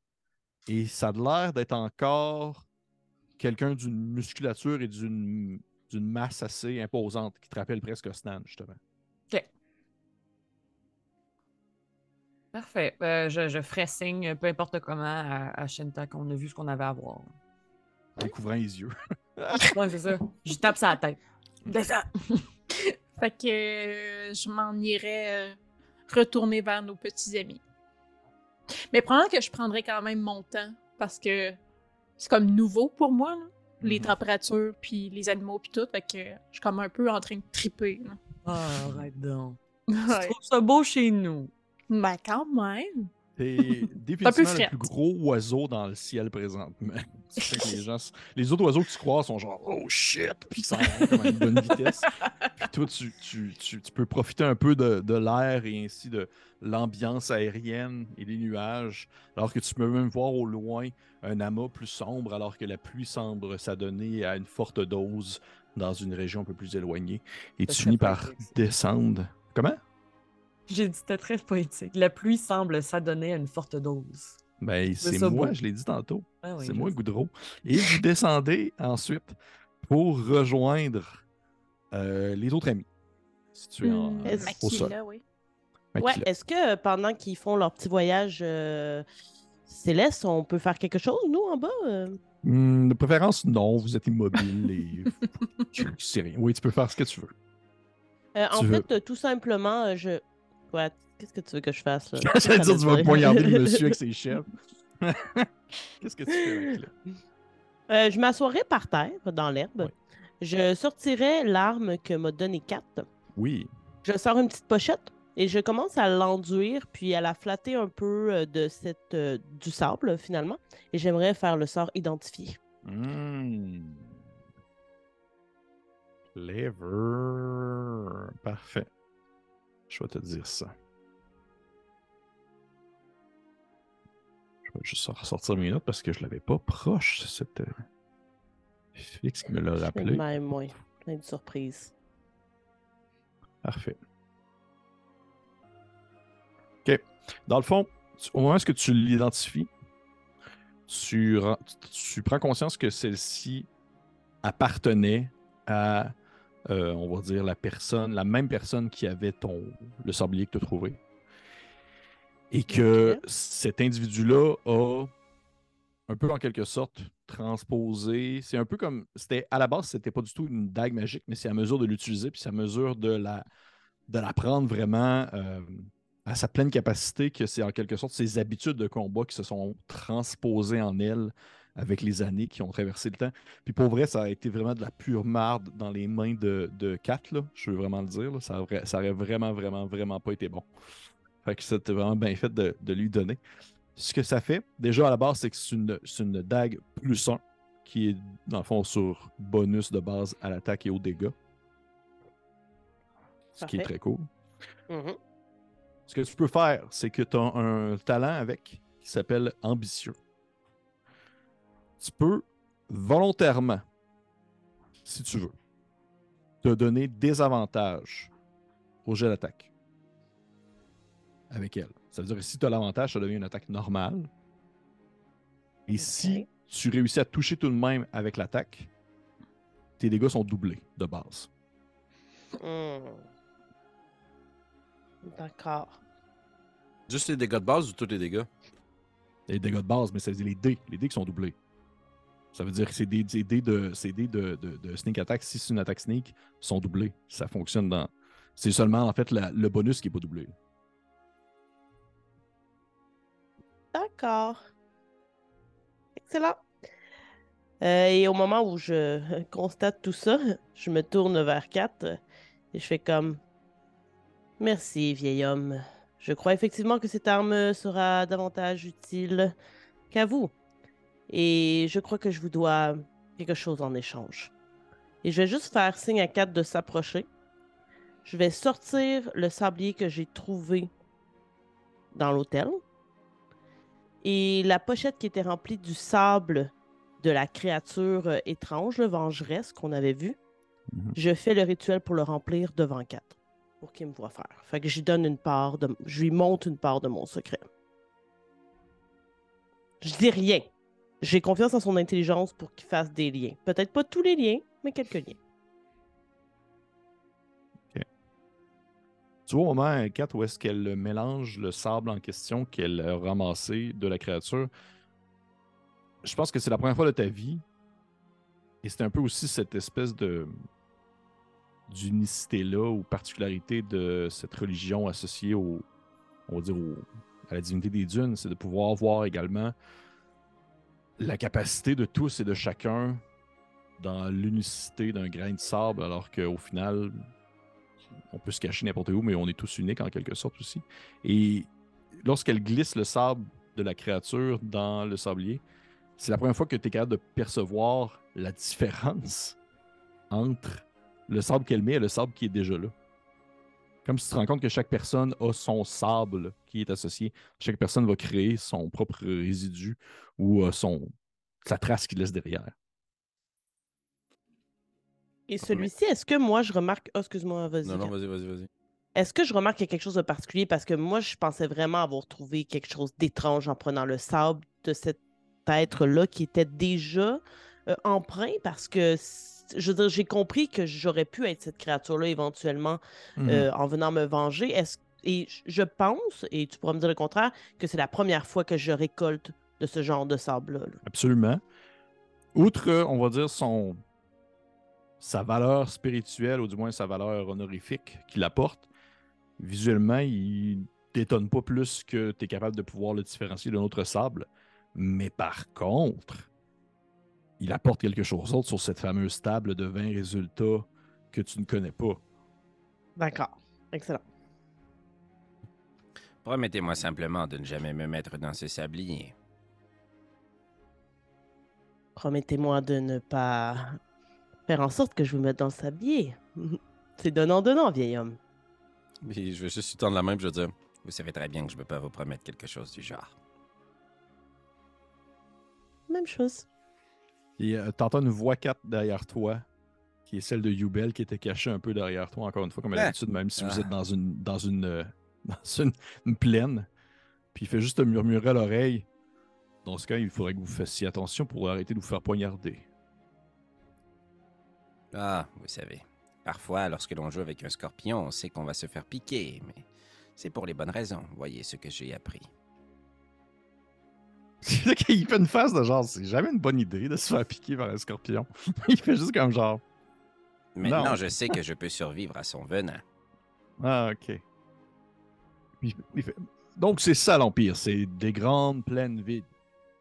et ça a de l'air d'être encore quelqu'un d'une musculature et d'une masse assez imposante qui te rappelle presque Stan, justement. Parfait. Euh, je, je ferai signe, peu importe comment, à, à Shinta qu'on a vu ce qu'on avait à voir. Découvrant les yeux. Ouais, c'est ça. Je tape sa tête. Descends! Fait que euh, je m'en irais euh, retourner vers nos petits amis. Mais probablement que je prendrais quand même mon temps parce que c'est comme nouveau pour moi, là, les Mhm. températures, puis les animaux, puis tout. Fait que je suis comme un peu en train de triper. là. Ah, arrête donc. Tu Ouais. trouves ça beau chez nous? Ben, quand même. T'es définitivement le plus gros oiseau dans le ciel présentement. Que les, gens, les autres oiseaux que tu crois sont genre Oh shit! Puis vont comme à une bonne vitesse. Puis toi, tu, tu- tu- tu peux profiter un peu de, de l'air et ainsi de l'ambiance aérienne et des nuages. Alors que tu peux même voir au loin un amas plus sombre, alors que la pluie semble s'adonner à une forte dose dans une région un peu plus éloignée. Et tu finis par ça. descendre. Comment? J'ai dit c'était très poétique. La pluie semble s'adonner à une forte dose. Ben, c'est moi, beau. je l'ai dit tantôt. Ah oui, c'est moi, sais. Goudreau. Et vous descendez ensuite pour rejoindre euh, les autres amis situés en, Hmm, Est-ce- au sol. Oui. Ouais, est-ce que euh, pendant qu'ils font leur petit voyage euh, céleste, on peut faire quelque chose, nous, en bas? euh? Hmm, de préférence, non, vous êtes immobile et je sais rien. Oui, tu peux faire ce que tu veux. Euh, en Tu fait, euh, tout simplement, euh, je. Qu'est-ce que tu veux que je fasse? là? J'allais dire, tu vas poignarder le monsieur avec ses chefs. Qu'est-ce que tu fais avec là? Euh, je m'assoirais par terre, dans l'herbe. Je sortirai l'arme que m'a donné Kat. Oui. Je sors une petite pochette et je commence à l'enduire puis à la flatter un peu euh, de cette, euh, du sable finalement. Et j'aimerais faire le sort identifié. Hmm. Clever. Parfait. Je vais te dire ça. Je vais juste ressortir mes notes parce que je l'avais pas proche, cette. euh, Félix qui me l'a rappelé. même, moi. Plein de surprises. Parfait. OK. Dans le fond, tu- au moment où tu l'identifies, tu, ren- tu- tu prends conscience que celle-ci appartenait à, euh, on va dire, la personne, la même personne qui avait ton, le sablier que tu as trouvé. Et que cet individu-là a un peu en quelque sorte transposé. C'est un peu comme. C'était à la base, c'était pas du tout une dague magique, mais c'est à mesure de l'utiliser, puis c'est à mesure de la, de la prendre vraiment euh, à sa pleine capacité que c'est en quelque sorte ses habitudes de combat qui se sont transposées en elle avec les années qui ont traversé le temps. Puis pour vrai, ça a été vraiment de la pure marde dans les mains de, de Kat, là, je veux vraiment le dire. là. Ça, aurait, ça aurait vraiment, vraiment, vraiment pas été bon. Fait que c'était vraiment bien fait de, de lui donner. Ce que ça fait, déjà à la base, c'est que c'est une, c'est une dague plus 1 qui est dans le fond sur bonus de base à l'attaque et aux dégâts. Ce qui est très cool. Mhm. Ce que tu peux faire, c'est que tu as un talent avec qui s'appelle ambitieux. Tu peux volontairement, si tu veux, te donner des avantages au jet d'attaque avec elle. Ça veut dire que si tu as l'avantage, ça devient une attaque normale. Et si tu réussis à toucher tout de même avec l'attaque, tes dégâts sont doublés de base. Hmm. D'accord. Juste les dégâts de base ou tous les dégâts? Les dégâts de base, mais ça veut dire les dés. Les dés qui sont doublés. Ça veut dire que ces dés, dés de, ces dés de, de- sneak attack, si c'est une attaque sneak, sont doublés. Ça fonctionne dans. C'est seulement en fait le bonus qui n'est pas doublé. D'accord. Excellent. Euh, et au moment où je constate tout ça, je me tourne vers Kat et je fais comme Merci, vieil homme. Je crois effectivement que cette arme sera davantage utile qu'à vous. Et je crois que je vous dois quelque chose en échange. Et je vais juste faire signe à Kat de s'approcher. Je vais sortir le sablier que j'ai trouvé dans l'hôtel et la pochette qui était remplie du sable de la créature étrange, le vengeresse qu'on avait vu, Mhm. je fais le rituel pour le remplir devant Kat, pour qu'il me voit faire. Fait que je lui donne une part de... Je lui montre une part de mon secret. Je dis rien. J'ai confiance en son intelligence pour qu'il fasse des liens. Peut-être pas tous les liens, mais quelques liens. Tu vois au moment, Kat, où est-ce qu'elle mélange le sable en question qu'elle a ramassé de la créature, je pense que c'est la première fois de ta vie. Et c'est un peu aussi cette espèce de d'unicité-là ou particularité de cette religion associée au, on va dire à la divinité des dunes, c'est de pouvoir voir également la capacité de tous et de chacun dans l'unicité d'un grain de sable, alors qu'au final, on peut se cacher n'importe où, mais on est tous uniques en quelque sorte aussi. Et lorsqu'elle glisse le sable de la créature dans le sablier, c'est la première fois que tu es capable de percevoir la différence entre le sable qu'elle met et le sable qui est déjà là. Comme si tu te rends compte que chaque personne a son sable qui est associé. Chaque personne va créer son propre résidu ou euh, son, sa trace qu'il laisse derrière. Et celui-ci, est-ce que moi je remarque. Oh, excuse-moi, vas-y. Non, non, vas-y, vas-y, vas-y. Est-ce que je remarque qu'il y a quelque chose de particulier? Parce que moi, je pensais vraiment avoir trouvé quelque chose d'étrange en prenant le sable de cet être-là qui était déjà euh, emprunt parce que, je veux dire, j'ai compris que j'aurais pu être cette créature-là éventuellement Mhm. euh, en venant me venger. Est-ce... Et je- pense, et tu pourras me dire le contraire, que c'est la première fois que je récolte de ce genre de sable-là. là. Absolument. Outre, on va dire, son sa valeur spirituelle, ou du moins sa valeur honorifique qu'il apporte, visuellement, il t'étonne pas plus que tu es capable de pouvoir le différencier d'un autre sable. Mais par contre, il apporte quelque chose d'autre sur cette fameuse table de 20 résultats que tu ne connais pas. D'accord. Excellent. Promettez-moi simplement de ne jamais me mettre dans ce sablier. Promettez-moi de ne pas faire en sorte que je vous mette dans le sablier. C'est donnant-donnant, vieil homme. Je vais juste lui tendre la main et je vais dire Vous savez très bien que je ne peux pas vous promettre quelque chose du genre. Même chose. Et euh, t'entends une voix 4 derrière toi, qui est celle de Yubel, qui était cachée un peu derrière toi, encore une fois, comme à Ah. l'habitude, même si vous Ah. êtes dans une, dans une, euh, dans une, une plaine. Puis il fait juste te murmurer à l'oreille. Dans ce cas, il faudrait que vous fassiez attention pour arrêter de vous faire poignarder. Ah, vous savez. Parfois, lorsque l'on joue avec un scorpion, on sait qu'on va se faire piquer, mais c'est pour les bonnes raisons. Voyez ce que j'ai appris. Il fait une face de genre, c'est jamais une bonne idée de se faire piquer par un scorpion. il fait juste comme genre, Maintenant, Non. je sais que je peux survivre à son venin. ah, ok. Il- il fait- Donc c'est ça l'Empire, c'est des grandes plaines vides.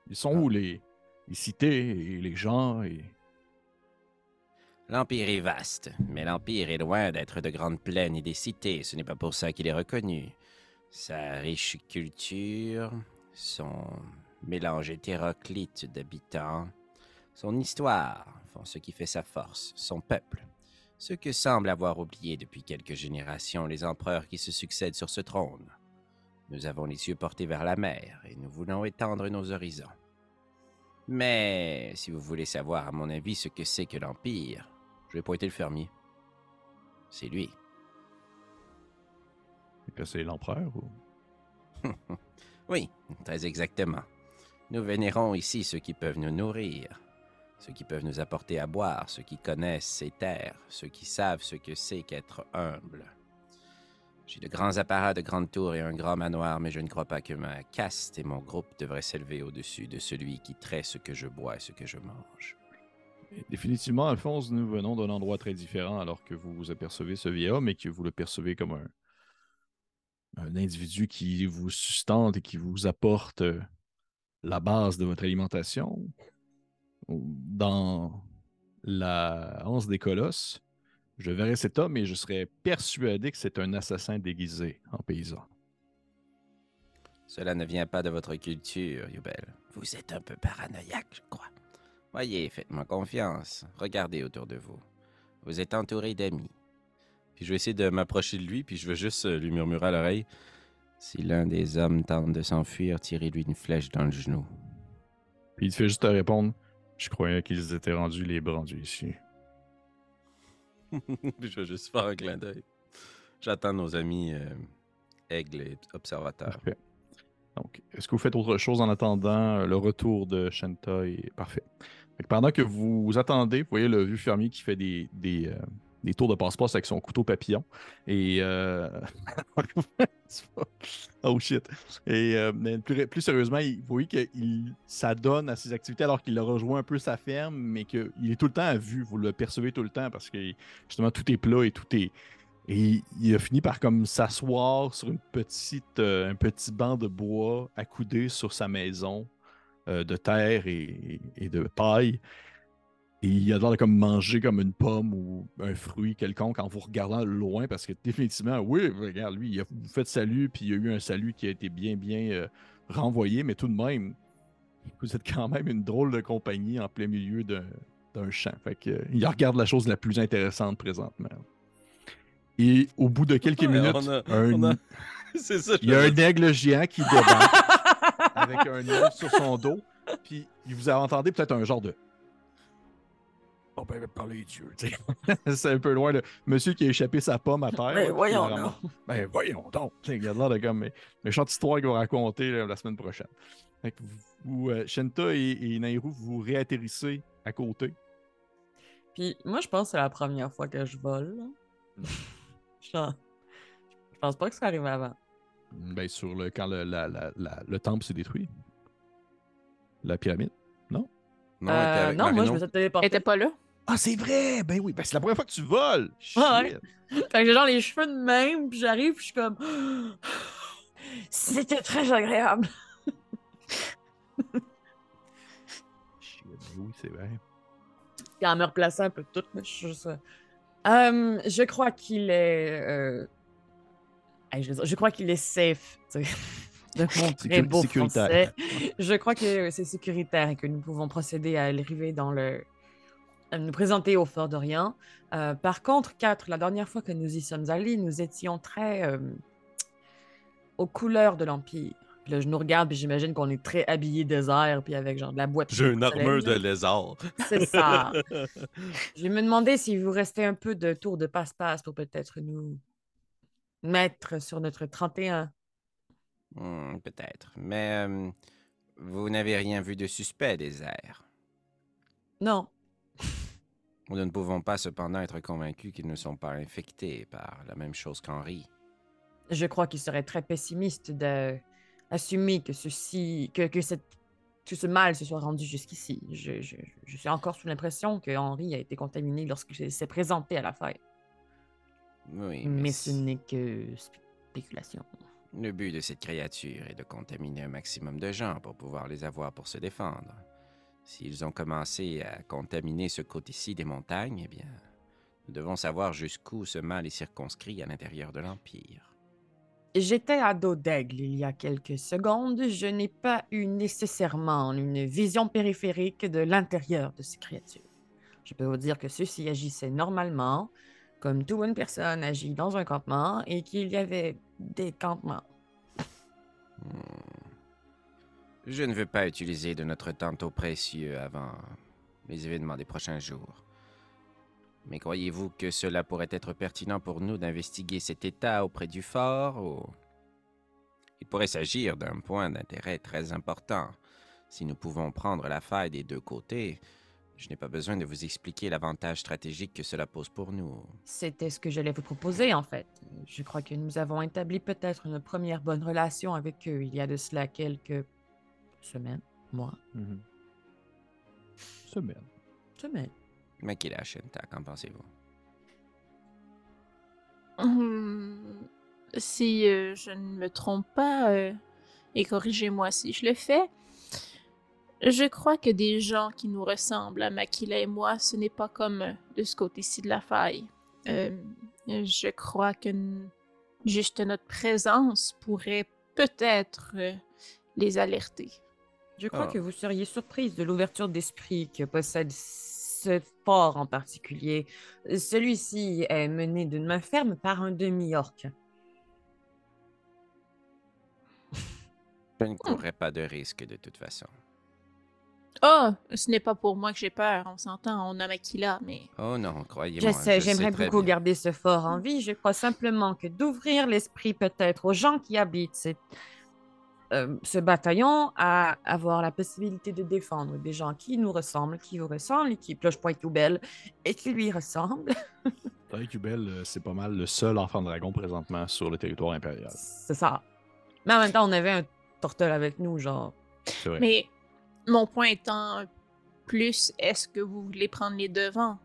Ils sont où les, les cités et les gens et... L'Empire est vaste, mais l'Empire est loin d'être de grandes plaines et des cités. Ce n'est pas pour ça qu'il est reconnu. Sa riche culture, son mélange hétéroclite d'habitants, son histoire font ce qui fait sa force, son peuple. Ce que semblent avoir oublié depuis quelques générations les empereurs qui se succèdent sur ce trône. Nous avons les yeux portés vers la mer et nous voulons étendre nos horizons. Mais si vous voulez savoir, à mon avis, ce que c'est que l'Empire, je vais pointer le fermier. C'est lui. que c'est l'empereur ou... Oui, très exactement. Nous vénérons ici ceux qui peuvent nous nourrir, ceux qui peuvent nous apporter à boire, ceux qui connaissent ces terres, ceux qui savent ce que c'est qu'être humble. J'ai de grands apparats de grandes tours et un grand manoir, mais je ne crois pas que ma caste et mon groupe devraient s'élever au-dessus de celui qui traite ce que je bois et ce que je mange. Définitivement, Alphonse, nous venons d'un endroit très différent alors que vous vous apercevez ce vieil homme et que vous le percevez comme un, un individu qui vous sustente et qui vous apporte euh, la base de votre alimentation. Dans la Anse des Colosses, je verrai cet homme et je serais persuadé que c'est un assassin déguisé en paysan. Cela ne vient pas de votre culture, Yubel. Vous êtes un peu paranoïaque, je crois. Voyez, faites-moi confiance. Regardez autour de vous. Vous êtes entouré d'amis. Puis je vais essayer de m'approcher de lui, puis je vais juste lui murmurer à l'oreille. Si l'un des hommes tente de s'enfuir, tirez-lui une flèche dans le genou. Puis il te fait juste te répondre Je croyais qu'ils étaient rendus libres rendus ici. Je vais juste faire un clin d'œil. J'attends nos amis euh, aigles et observateurs. Parfait. Donc, est-ce que vous faites autre chose en attendant euh, le retour de Shanta? Et... Parfait. Pendant que vous attendez, vous voyez le vieux fermier qui fait des, des, euh, des tours de passe-passe avec son couteau papillon. Et. euh, oh shit. Et euh, plus, sérieusement, il- vous voyez que il s'adonne à ses activités alors qu'il a rejoint un peu sa ferme, mais qu'il est tout le temps à vue. Vous le percevez tout le temps parce que justement tout est plat et tout est. Et il a fini par comme s'asseoir sur une petite, euh, un petit banc de bois accoudé sur sa maison de terre et de paille. Et il a l'air de comme manger comme une pomme ou un fruit quelconque en vous regardant loin parce que définitivement, oui, regarde, lui, il a vous fait salut, puis il y a eu un salut qui a été bien, bien euh, renvoyé, mais tout de même, vous êtes quand même une drôle de compagnie en plein milieu d'un champ. Fait que, euh, il regarde la chose la plus intéressante présentement. Et au bout de quelques minutes, a- un- a- ça, il y a un aigle géant qui débarque avec un œuf sur son dos. Puis vous entendez peut-être un genre de. On peut parler Dieu. tu sais. C'est un peu loin. Le monsieur qui a échappé sa pomme à terre. Mais là, voyons donc. ramasse. Ben voyons donc. Tu sais, Il a l'air de comme. mais- Méchante histoire qu'il va raconter là, la semaine prochaine. Fait que vous, euh, Shenta et, et Nairou, vous réatterrissez à côté. Puis moi, je pense que c'est la première fois que je vole. là. Genre, je pense pas que ça arrive avant. Ben, sur le, quand le, la- la- la- le temple s'est détruit. La pyramide. Non, elle était Euh, non, moi, je me suis Elle téléporté. était pas là. Ah, c'est vrai! Ben oui, ben c'est la première fois que tu voles! Ah ouais. Fait que j'ai genre les cheveux de même, puis j'arrive, puis je suis comme. C'était très agréable. Shit, ben oui, c'est vrai. Et en me replaçant un peu tout, mais je suis juste, euh, euh, je crois qu'il est. euh, je, veux dire, je crois qu'il est safe. De mon très beau sécuritaire. français. Je crois que c'est sécuritaire et que nous pouvons procéder à l'arrivée dans le. À nous présenter au Fort d'Orient. Euh, par contre, quatre, la dernière fois que nous y sommes allés, nous étions très euh, aux couleurs de l'Empire. Puis Là, je nous regarde, puis j'imagine qu'on est très habillés désert, puis avec genre de la boîte. J'ai une armure de lézard. C'est ça. Je vais me demander si vous restez un peu de tour de passe-passe pour peut-être nous mettre sur notre 31. Hmm, Peut-être. Mais euh, vous n'avez rien vu de suspect des airs. Non. Nous ne pouvons pas cependant être convaincus qu'ils ne sont pas infectés par la même chose qu'Henri. Je crois qu'il serait très pessimiste d'assumer que ceci, que, que, cette, que ce mal se soit rendu jusqu'ici. Je, je- je suis encore sous l'impression que Henri a été contaminé lorsqu'il s'est présenté à la fête. Oui, Mais ce n'est que spéculation. Le but de cette créature est de contaminer un maximum de gens pour pouvoir les avoir pour se défendre. S'ils ont commencé à contaminer ce côté-ci des montagnes, eh bien, nous devons savoir jusqu'où ce mal est circonscrit à l'intérieur de l'Empire. J'étais à dos d'aigle il y a quelques secondes. Je n'ai pas eu nécessairement une vision périphérique de l'intérieur de ces créatures. Je peux vous dire que ceux-ci agissaient normalement, comme toute bonne personne agit dans un campement, et qu'il y avait des campements. Je ne veux pas utiliser de notre temps trop précieux avant les événements des prochains jours. Mais croyez-vous que cela pourrait être pertinent pour nous d'investiguer cet état auprès du fort ou... Il pourrait s'agir d'un point d'intérêt très important? Si nous pouvons prendre la faille des deux côtés, je n'ai pas besoin de vous expliquer l'avantage stratégique que cela pose pour nous. C'était ce que j'allais vous proposer, en fait. Je crois que nous avons établi peut-être une première bonne relation avec eux il y a de cela quelques semaines, mois, Mhm. Semaine. semaines. Mais qu'il a Shenta, qu'en pensez-vous? Hum, si euh, je ne me trompe pas, euh, et corrigez-moi si je le fais, je crois que des gens qui nous ressemblent à Makila et moi, ce n'est pas comme euh, de ce côté-ci de la faille. Euh, je crois que juste notre présence pourrait peut-être euh, les alerter. Je crois Ah. que vous seriez surprise de l'ouverture d'esprit que possède ce fort en particulier. Celui-ci est mené d'une main ferme par un demi-orc. Je ne courrais pas de risque de toute façon. Oh, ce n'est pas pour moi que j'ai peur, on s'entend, on a Makila, mais... Oh non, Je croyez-moi. sais, j'aimerais beaucoup bien. garder ce fort en vie. Je crois simplement que d'ouvrir l'esprit peut-être aux gens qui habitent cette- euh, ce bataillon à avoir la possibilité de défendre des gens qui nous ressemblent, qui vous ressemblent, et qui, je pointe belle et qui lui ressemblent. Taille Cubel, euh, c'est pas mal le seul enfant dragon présentement sur le territoire impérial. C'est ça. Mais en même temps, on avait un tortel avec nous, genre. Vrai. Mais mon point étant plus, est-ce que vous voulez prendre les devants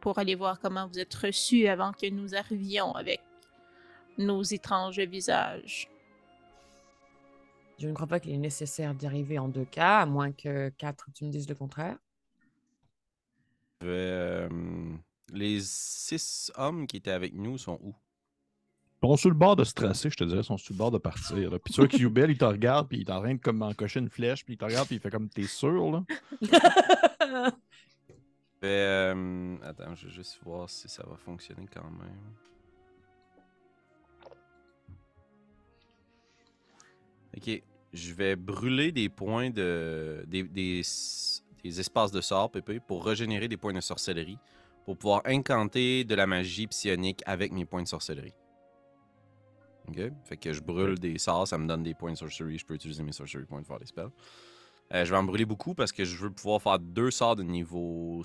pour aller voir comment vous êtes reçus avant que nous arrivions avec nos étranges visages? Je ne crois pas qu'il est nécessaire d'y arriver en deux cas, à moins que quatre, tu me dises le contraire. Euh, les six hommes qui étaient avec nous sont où? Ils sont sur le bord de se tracer, je te dirais, ils sont sur le bord de partir. là. Puis tu vois qu'Ubel, il te regarde, puis il est en train de comme encocher une flèche, puis il te regarde, puis il fait comme t'es sûr, là? Euh, attends, je vais juste voir si ça va fonctionner quand même. Ok, je vais brûler des points de. des, des, des espaces de sort, Pépé, pour régénérer des points de sorcellerie, pour pouvoir incanter de la magie psionique avec mes points de sorcellerie. Ok, fait que je brûle des sorts, ça me donne des points de sorcery, je peux utiliser mes sorcery points pour faire des spells. Euh, je vais en brûler beaucoup parce que je veux pouvoir faire deux sorts de niveau.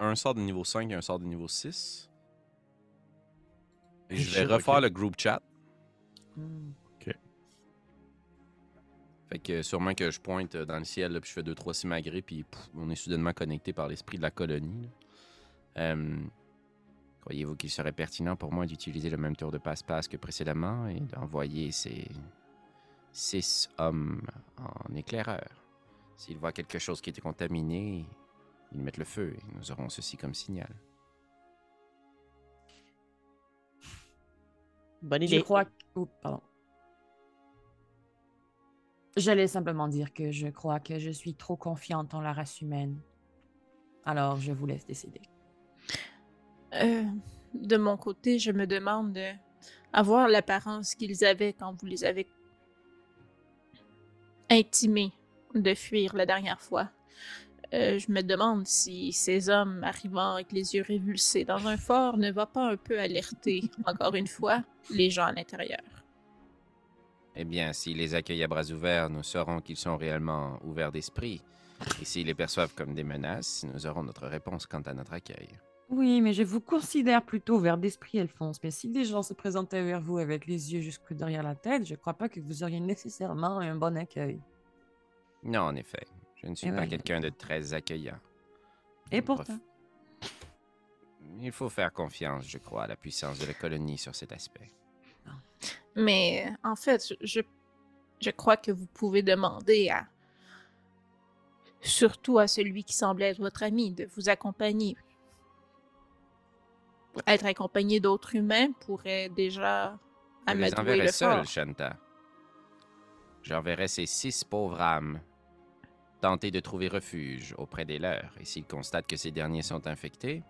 Un sort de niveau 5 et un sort de niveau 6. Et Eh, je vais refaire le group chat. Hmm. Fait que sûrement que je pointe dans le ciel, là, puis je fais 2-3 simagrées, puis on est soudainement connecté par l'esprit de la colonie. Euh, Croyez-vous qu'il serait pertinent pour moi d'utiliser le même tour de passe-passe que précédemment et d'envoyer ces six hommes en éclaireur? S'ils voient quelque chose qui était contaminé, Ils mettent le feu et nous aurons ceci comme signal. Bonne Je idée. crois. Oh, pardon. J'allais simplement dire que je crois que je suis trop confiante en la race humaine. Alors, je vous laisse décider. Euh, de mon côté, je me demande de avoir l'apparence qu'ils avaient quand vous les avez intimés de fuir la dernière fois. Euh, je me demande si ces hommes arrivant avec les yeux révulsés dans un fort ne va pas un peu alerter, encore une fois, les gens à l'intérieur. Eh bien, s'ils les accueillent à bras ouverts, nous saurons qu'ils sont réellement ouverts d'esprit. Et s'ils les perçoivent comme des menaces, nous aurons notre réponse quant à notre accueil. Oui, mais je vous considère plutôt vers d'esprit, Alphonse. Mais si des gens se présentaient vers vous avec les yeux jusque derrière la tête, je crois pas que vous auriez nécessairement un bon accueil. Non, en effet. Je ne suis Eh pas ouais. quelqu'un de très accueillant. Et pourtant? Il faut faire confiance, je crois, à la puissance de la colonie sur cet aspect. Mais euh, en fait, je, je crois que vous pouvez demander à. Surtout à celui qui semble être votre ami, de vous accompagner. Être accompagné d'autres humains pourrait déjà Je les amadouer enverrai le seuls, fort. Shanta. J'enverrai ces six pauvres âmes tenter de trouver refuge auprès des leurs. Et s'ils constatent que ces derniers sont infectés,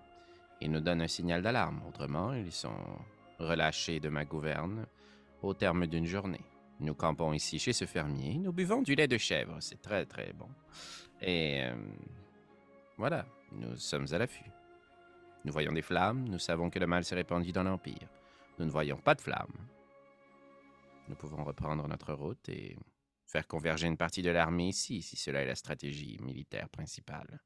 ils nous donnent un signal d'alarme. Autrement, ils sont relâchés de ma gouverne au terme d'une journée. Nous campons ici chez ce fermier. Nous buvons du lait de chèvre. C'est très, très bon. Et euh, voilà, nous sommes à l'affût. Nous voyons des flammes. Nous savons que le mal s'est répandu dans l'Empire. Nous ne voyons pas de flammes. Nous pouvons reprendre notre route et faire converger une partie de l'armée ici, si cela est la stratégie militaire principale.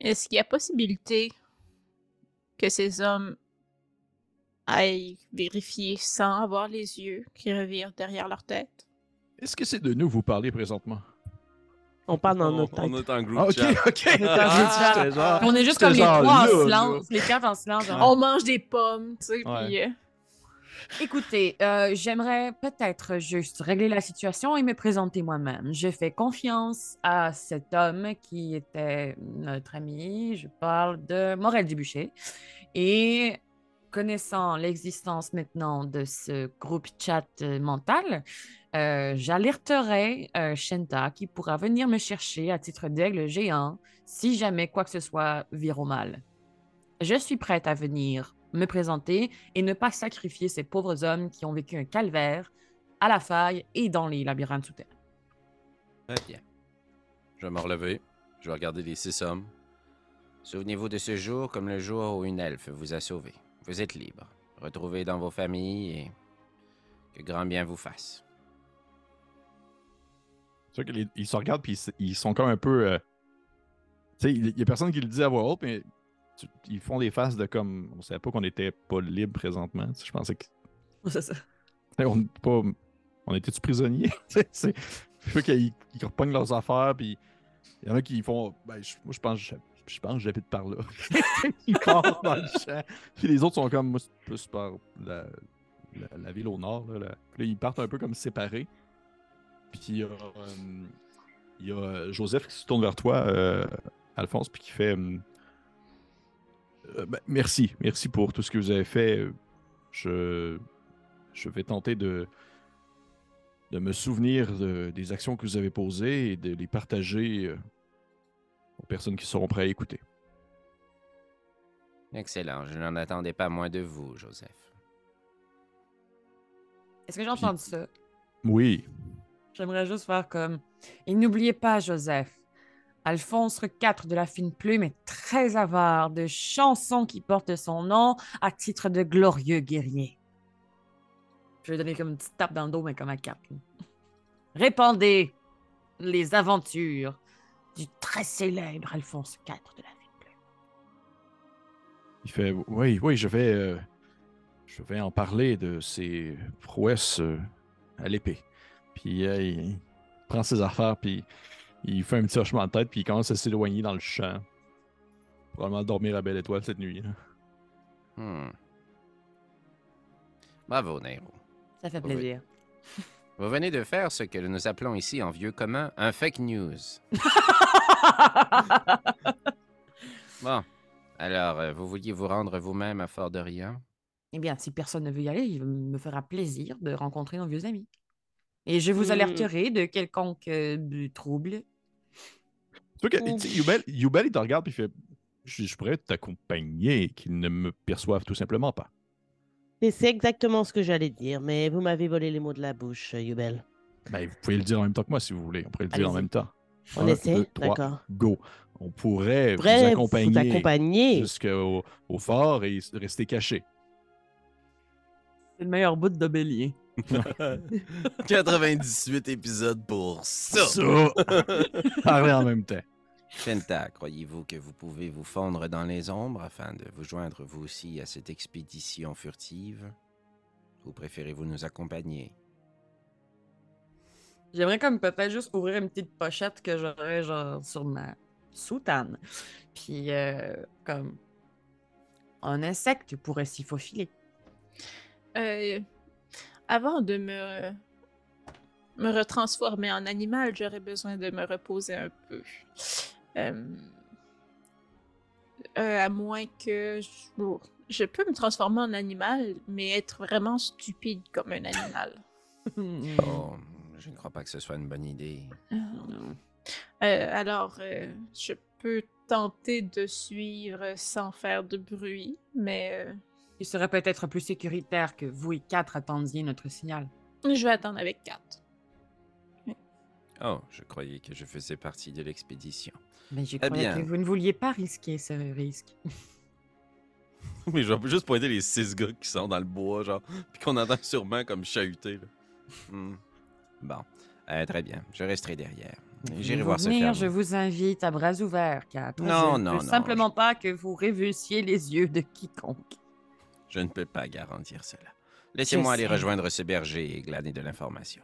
Est-ce qu'il y a possibilité que ces hommes aillent vérifier sans avoir les yeux qui revirent derrière leur tête? Est-ce que c'est de nous que vous parlez présentement? On parle dans On- notre tête. on est en groupe Ah, ok, chat. ok. est en Ah, genre- On est juste comme les trois en silence, les quatre en silence. genre, On mange des pommes, tu sais, Ouais. puis... euh, Écoutez, euh, j'aimerais peut-être juste régler la situation et me présenter moi-même. Je fais confiance à cet homme qui était notre ami. Je parle de Morel Dubuchet. Et connaissant l'existence maintenant de ce groupe chat euh, mental, euh, j'alerterai euh, Shenta qui pourra venir me chercher à titre d'aigle géant si jamais quoi que ce soit vire au mal. Je suis prête à venir me présenter et ne pas sacrifier ces pauvres hommes qui ont vécu un calvaire à la faille et dans les labyrinthes souterrains. Bien. Je vais me relever. Je vais regarder les six hommes. Souvenez-vous de ce jour comme le jour où une elfe vous a sauvé. Vous êtes libre. Retrouvez dans vos familles et que grand bien vous fasse. C'est sûr qu'ils ils se regardent puis ils, sont comme un peu. euh, Tu sais, il y a personne qui le dit à voix haute, mais tu- ils font des faces de comme. On savait pas qu'on était pas libre présentement. Je pensais que. C'est ça. On, était pas, on était-tu prisonniers? Tu sais, c'est- Fait qu'ils ils repognent leurs affaires, puis il y en a qui font. Ben, je- moi, je pense, je, je pense que j'habite par là. ils partent dans le champ. Puis les autres sont comme. Moi, plus par la, la, ville au nord. Là, ils partent un peu comme séparés. Puis il y a, euh, il Joseph qui se tourne vers toi, euh, Alphonse, puis qui fait euh, ben, Merci, merci pour tout ce que vous avez fait. Je, je vais tenter de, de me souvenir de- des actions que vous avez posées et de les partager aux personnes qui seront prêtes à écouter. Excellent. Je n'en attendais pas moins de vous, Joseph. Est-ce que j'ai entendu ça? Oui, J'aimerais juste faire comme. Et n'oubliez pas, Joseph, Alphonse IV de la fine plume est très avare de chansons qui portent son nom à titre de glorieux guerrier. Je vais donner comme une petite tape dans le dos, mais comme un cap. Répandez les aventures du très célèbre Alphonse IV de la plume. il fait Oui, oui, je vais, euh, je vais en parler de ses prouesses euh, à l'épée. Puis euh, il, prend ses affaires, puis il fait un petit hochement de tête, puis il commence à s'éloigner dans le champ. Probablement dormir à Belle Étoile cette nuit. là. Hmm. Bravo, Nairo. Ça fait Oui. Vous venez de faire ce que nous appelons ici en vieux commun un fake news. Bon. Alors, euh, vous vouliez vous rendre vous-même à Fort-de-Riant? Eh bien, si personne ne veut y aller, il me fera plaisir de rencontrer nos vieux amis. Et je vous Hmm. alerterai de quelconque euh, trouble. Tu vois que, Yubel, Yubel, il te regarde et il fait je, je pourrais t'accompagner, qu'ils ne me perçoivent tout simplement pas. Et c'est exactement ce que j'allais dire, mais vous m'avez volé les mots de la bouche, euh, Yubel. Ben, vous pouvez le dire en même temps que moi si vous voulez. On pourrait le dire en même temps. On Un, essaie? D'accord. Go. On pourrait vous Bref, accompagner vous accompagner. jusqu'au au fort et rester caché. C'est le meilleur bout de Bélier. 98 épisodes pour ça. Parler en même temps. Fenta, croyez-vous que vous pouvez vous fondre dans les ombres afin de vous joindre vous aussi à cette expédition furtive? Ou préférez-vous nous accompagner? J'aimerais comme peut-être juste ouvrir une petite pochette que j'aurais genre sur ma soutane. Puis euh, comme un insecte pourrait s'y faufiler. Euh, avant de me, me retransformer en animal, j'aurais besoin de me reposer un peu. Euh, euh, à moins que je, bon, je peux me transformer en animal, mais être vraiment stupide comme un animal. Oh, je ne crois pas que ce soit une bonne idée. Euh, alors, euh, je peux tenter de suivre sans faire de bruit, mais euh, Il serait peut-être plus sécuritaire que vous et quatre attendiez notre signal. je vais attendre avec Kat. Oh, je croyais que je faisais partie de l'expédition. Mais j'ai Eh cru bien. que vous ne vouliez pas risquer ce risque. Mais je vais juste pointer les six gars qui sont dans le bois, genre, puis qu'on entend sûrement comme chahuter. Là. Hmm. Bon, Euh, très bien, je resterai derrière. J'irai voir ce venir, ferme. je vous invite à bras ouverts, car Non, je ne non, veux non, simplement pas que vous révulsiez les yeux de quiconque. Je ne peux pas garantir cela. Laissez-moi aller rejoindre ce berger et glaner de l'information.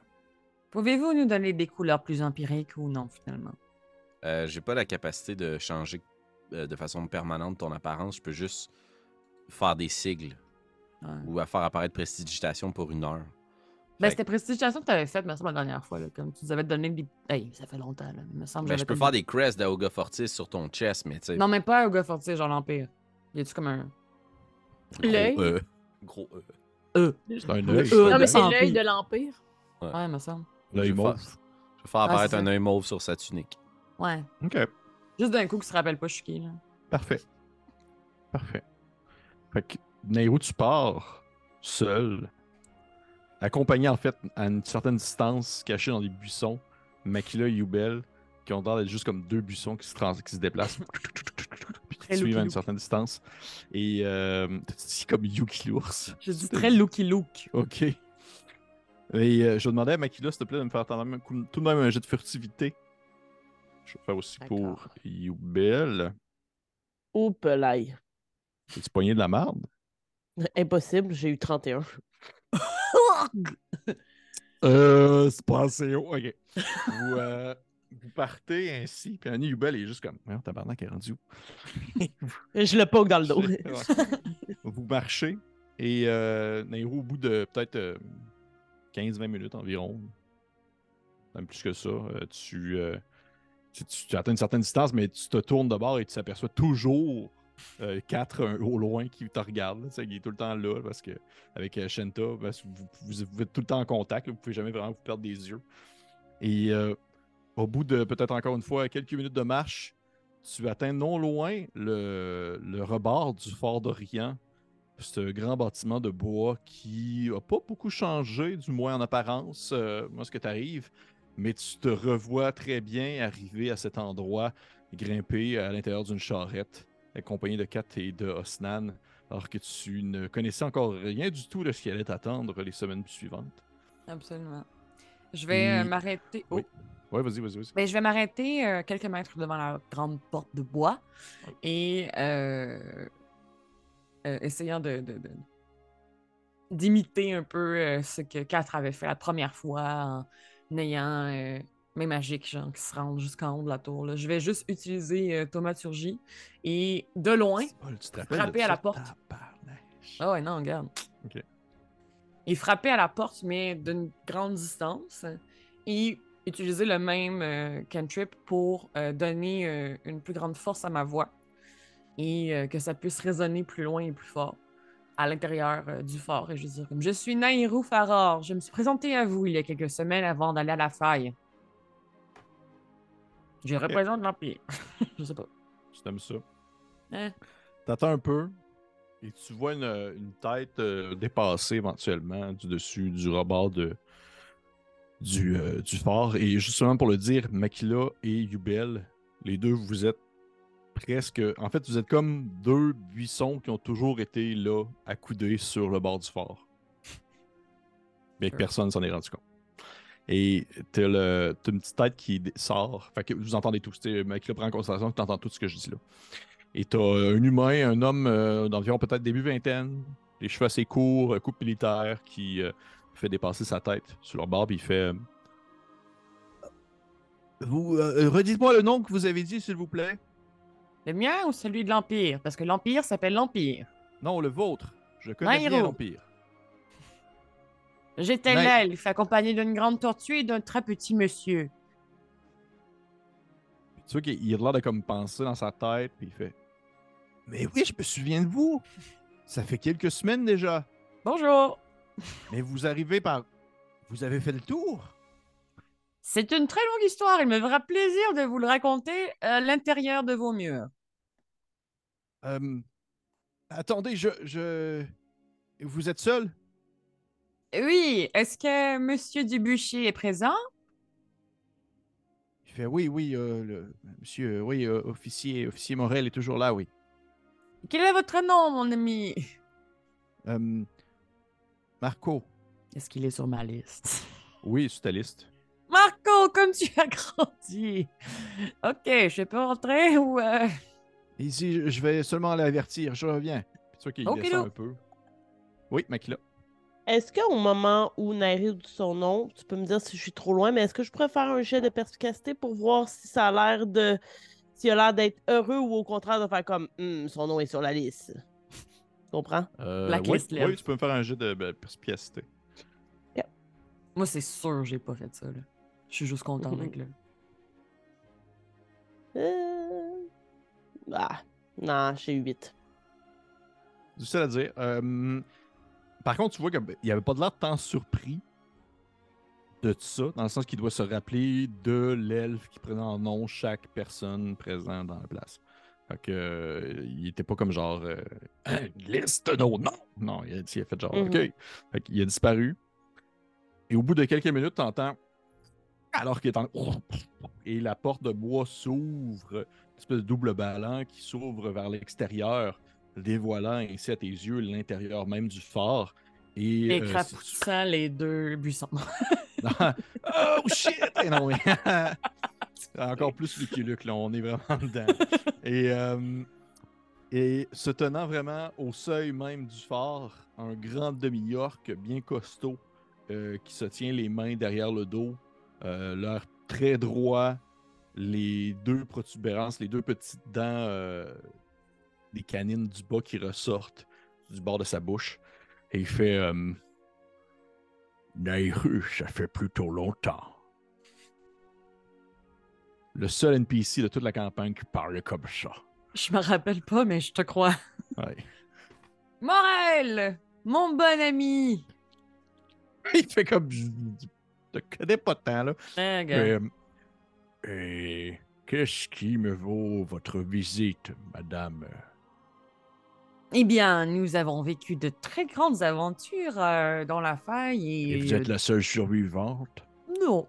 Pouvez-vous nous donner des couleurs plus empiriques ou non, finalement? Euh, J'ai pas la capacité de changer euh, de façon permanente ton apparence. Je peux juste faire des sigles Ouais. ou à faire apparaître prestidigitation pour une heure. Ben, c'était prestigitation que tu avais faite, me semble, la dernière fois. Là, comme tu nous avais donné des. Hey, ça fait longtemps, là. Il me semble Ben, je peux faire des crests d'Aoga Fortis sur ton chest, mais tu sais. Non, mais pas un gars fortier, genre l'Empire. Y a-tu comme un. gros L'œil. E. Gros E. E. C'est un œil. E. Non, mais c'est l'œil de l'Empire. Ouais, me semble. L'œil Je vais mauve. faire- Je vais faire apparaître c'est un œil mauve sur sa tunique. Ouais. OK. Juste d'un coup, qui se rappelle pas, je suis qui, là. Parfait. Parfait. Fait que, Nairo, tu pars seul, accompagné en fait à une certaine distance, caché dans des buissons, Makila et Yubel, qui ont l'air d'être juste comme deux buissons qui se, trans- qui se déplacent, puis qui suivent à une certaine distance. Et euh, t'as dit comme Yuki l'ours? Je dis très looky look. Ok. Et euh, je demandais à Makila, s'il te plaît, de me faire tout de même un jet de furtivité. Je vais faire aussi pour. Oups, l'ail. C'est-tu poigné de la merde? Impossible, j'ai eu 31. Euh, c'est pas assez haut. Ok. vous, euh, vous partez ainsi, puis Annie Yubel est juste comme. Merde, tabarnak, est rendue où? Je le poke dans le dos. Vous marchez, et euh, Nairo, au bout de peut-être euh, 15-20 minutes environ, même plus que ça, euh, tu, euh, tu, atteins une certaine distance, mais tu te tournes de bord et tu t'aperçois toujours euh, quatre un- au loin qui te regardent. qui est tout le temps là, parce que avec euh, Shenta, que vous, êtes tout le temps en contact, là, vous pouvez jamais vraiment vous perdre des yeux. Et au bout de peut-être encore une fois quelques minutes de marche, tu atteins non loin le, le rebord du fort d'Orient. Ce grand bâtiment de bois qui a pas beaucoup changé, du moins en apparence, euh, moi ce que tu arrives, mais tu te revois très bien arriver à cet endroit, grimper à l'intérieur d'une charrette, accompagné de Kat et de Osnan, alors que tu ne connaissais encore rien du tout de ce qui allait t'attendre les semaines suivantes. Absolument. Je vais euh, Et- m'arrêter. Oh. Oui. Vas-y, vas-y, vas-y. Ben, je vais m'arrêter euh, quelques mètres devant la grande porte de bois et euh, euh, essayant de, d'imiter un peu euh, ce que Quatre avait fait la première fois en ayant euh, mes magiques genre, qui se rendent jusqu'en haut de la tour. là. Je vais juste utiliser thaumaturgie et de loin. Frapper à la porte. Ah ouais, non, regarde. Et frapper à la porte, mais d'une grande distance, et utiliser le même cantrip pour donner une plus grande force à ma voix et euh, que ça puisse résonner plus loin et plus fort à l'intérieur euh, du fort. Et je veux dire, comme je suis Nairou Faror, je me suis présenté à vous il y a quelques semaines avant d'aller à la faille. Je représente l'Empire. je sais pas. Tu t'aimes ça. Hein? T'attends un peu et tu vois une, une tête euh, dépassée éventuellement du dessus du rebord de, du, euh, du fort. Et justement pour le dire, Makila et Yubel, les deux, vous êtes presque. En fait, vous êtes comme deux buissons qui ont toujours été là, accoudés sur le bord du fort. Mais que personne s'en est rendu compte. Et t'as, le, t'as une petite tête qui sort. Fait que vous entendez tous. t'sais, Makila prend en considération que t'entends tout ce que je dis là. Et t'as un humain, un homme euh, d'environ peut-être début vingtaine, les cheveux assez courts, euh, coupe militaire, qui euh, fait dépasser sa tête sur leur barbe. Il fait. euh, Vous, euh, redites-moi le nom que vous avez dit, s'il vous plaît. Le mien ou celui de l'Empire? Parce que l'Empire s'appelle l'Empire. Non, le vôtre. Je connais bien l'Empire. J'étais l'elfe, accompagné d'une grande tortue et d'un très petit monsieur. Tu vois qu'il il a l'air de comme penser dans sa tête, puis il fait. Mais oui, je me souviens de vous. Ça fait quelques semaines déjà. Bonjour! Mais vous arrivez par. Vous avez fait le tour. C'est une très longue histoire. Il me fera plaisir de vous le raconter à l'intérieur de vos murs. Euh, attendez, je, je. Vous êtes seul? Oui, est-ce que Monsieur Dubuchet est présent? Il fait oui, oui, euh, le, monsieur, euh, oui, euh, officier, officier Morel est toujours là, oui. Quel est votre nom, mon ami? Marco, Est-ce qu'il est sur ma liste? oui, sur ta liste. Marco, comme tu as grandi! Ok, je peux entrer ou... euh, Ici, je- je vais seulement l'avertir, je reviens. Puis tu vois qu'il descend un peu. Oui, Makila. Est-ce qu'au moment où Nairi dit son nom, tu peux me dire si je suis trop loin, mais est-ce que je pourrais faire un jet de perspicacité pour voir si ça a l'air de. s'il a l'air d'être heureux ou au contraire de faire comme Hum, son nom est sur la liste? Tu comprends? Euh, Blacklist oui, oui, tu peux me faire un jeu de ben, perspicacité. Moi, c'est sûr que j'ai pas fait ça, là. Je suis juste content Mhm. d'être là. Euh... Ah, non, j'ai 8. Difficile à dire. Euh, par contre, tu vois qu'il n'y avait pas de l'air tant surpris de ça, dans le sens qu'il doit se rappeler de l'elfe qui prenait en nom chaque personne présente dans la place. Fait que, euh, il était pas comme genre euh, une liste de nos noms. Non, il a, il a fait genre Mhm. OK. Fait qu'il a disparu. Et au bout de quelques minutes, tu entends alors qu'il est en. Et la porte de bois s'ouvre, espèce de double ballon qui s'ouvre vers l'extérieur dévoilant ainsi à tes yeux l'intérieur même du fort. Et, Et euh, les deux buissons. oh shit! Et non, mais- Encore plus Lucky Luke, là, on est vraiment dedans. Et, euh, et se tenant vraiment au seuil même du fort, un grand demi-orc bien costaud euh, qui se tient les mains derrière le dos, l'air très droit, les deux protubérances, les deux petites dents euh, des canines du bas qui ressortent du bord de sa bouche. Et il fait euh, Nairu, ça fait plutôt longtemps. Le seul NPC de toute la campagne qui parle comme ça. Je me rappelle pas, mais je te crois. Ouais. Morel! Mon bon ami! Il fait comme. Je te connais pas tant, là. Hein. Mais, euh, et qu'est-ce qui me vaut votre visite, madame? Eh bien, nous avons vécu de très grandes aventures euh, dans la faille et... Et vous êtes la seule survivante? Non.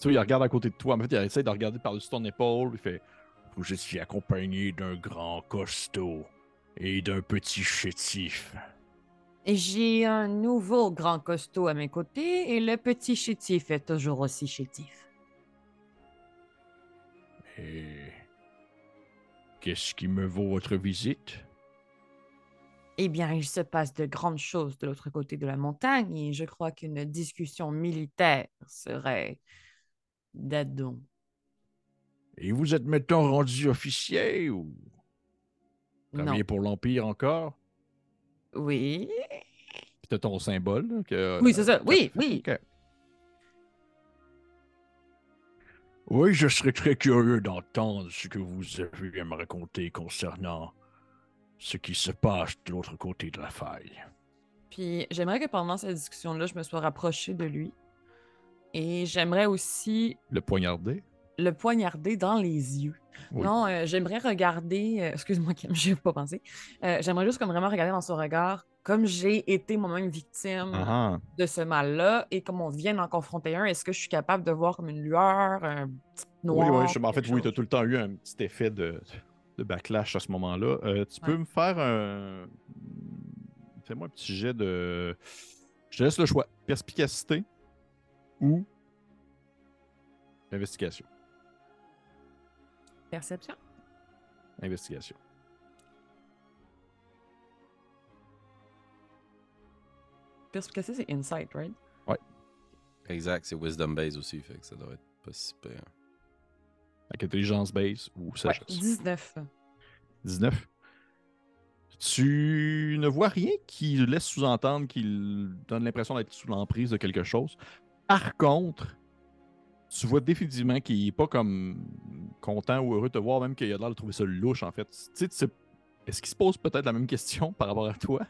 Puis il regarde à côté de toi. En fait, il essaie de regarder par-dessus ton épaule. Il fait Vous étiez accompagné d'un grand costaud et d'un petit chétif. J'ai un nouveau grand costaud à mes côtés et le petit chétif est toujours aussi chétif. Et qu'est-ce qui me vaut votre visite? Eh bien, il se passe de grandes choses de l'autre côté de la montagne et je crois qu'une discussion militaire serait d'adon. Et vous êtes maintenant rendu officier ou? Travaillez pour l'Empire encore? Oui. Puis t'as ton symbole. là, que, Oui, c'est ça. que- Oui, oui. Ok. Oui, je serais très curieux d'entendre ce que vous avez à me raconter concernant ce qui se passe de l'autre côté de la faille. Puis j'aimerais que pendant cette discussion-là, je me sois rapprochée de lui. Et j'aimerais aussi Le poignardé? le poignarder dans les yeux. Oui. Non, euh, j'aimerais regarder. euh, Excuse-moi, Kim, je ai pas pensé. Euh, j'aimerais juste comme vraiment regarder dans son regard, comme j'ai été moi-même victime de ce mal-là, et comme on vient d'en confronter un, est-ce que je suis capable de voir comme une lueur, un petit Oui, noir? oui, je- en fait, oui, tu as tout le temps eu un petit effet de, de backlash à ce moment-là. Tu peux me faire un. Fais-moi un petit jet de. Je te laisse le choix. Perspicacité ou investigation? Perception? Investigation. Perspicacité, c'est insight, right? Exact, c'est Wisdom Base aussi, fait que ça doit être pas si pire. Avec intelligence base ou Ouais, sagesse? 19. 19. Tu ne vois rien qui laisse sous-entendre qu'il donne l'impression d'être sous l'emprise de quelque chose. Par contre, tu vois définitivement qu'il n'est pas comme content ou heureux de te voir, même qu'il a l'air de trouver ça louche, en fait. Tu sais, est-ce qu'il se pose peut-être la même question par rapport à toi?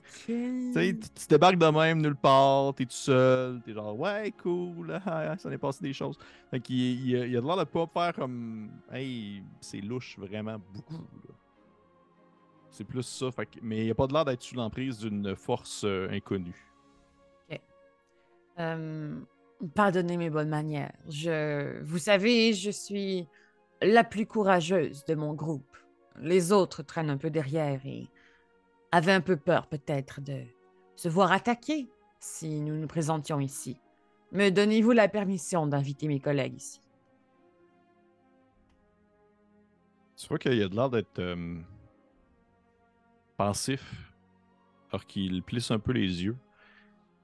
Ok. Tu sais, tu tu débarques de même nulle part, t'es tout seul, t'es genre ouais cool, ah, ça n'est passé des choses. Fait qu'il il, a- il a l'air de pas faire comme hey, c'est louche vraiment beaucoup. C'est plus ça, fait que- mais il a pas de l'air d'être sous l'emprise d'une force euh, inconnue. Euh, pardonnez mes bonnes manières. Je, vous savez, je suis la plus courageuse de mon groupe. Les autres traînent un peu derrière et avaient un peu peur peut-être de se voir attaquer si nous nous présentions ici. Me donnez-vous la permission d'inviter mes collègues ici? Tu vois qu'il a de l'air d'être euh, pensif, alors qu'il plisse un peu les yeux,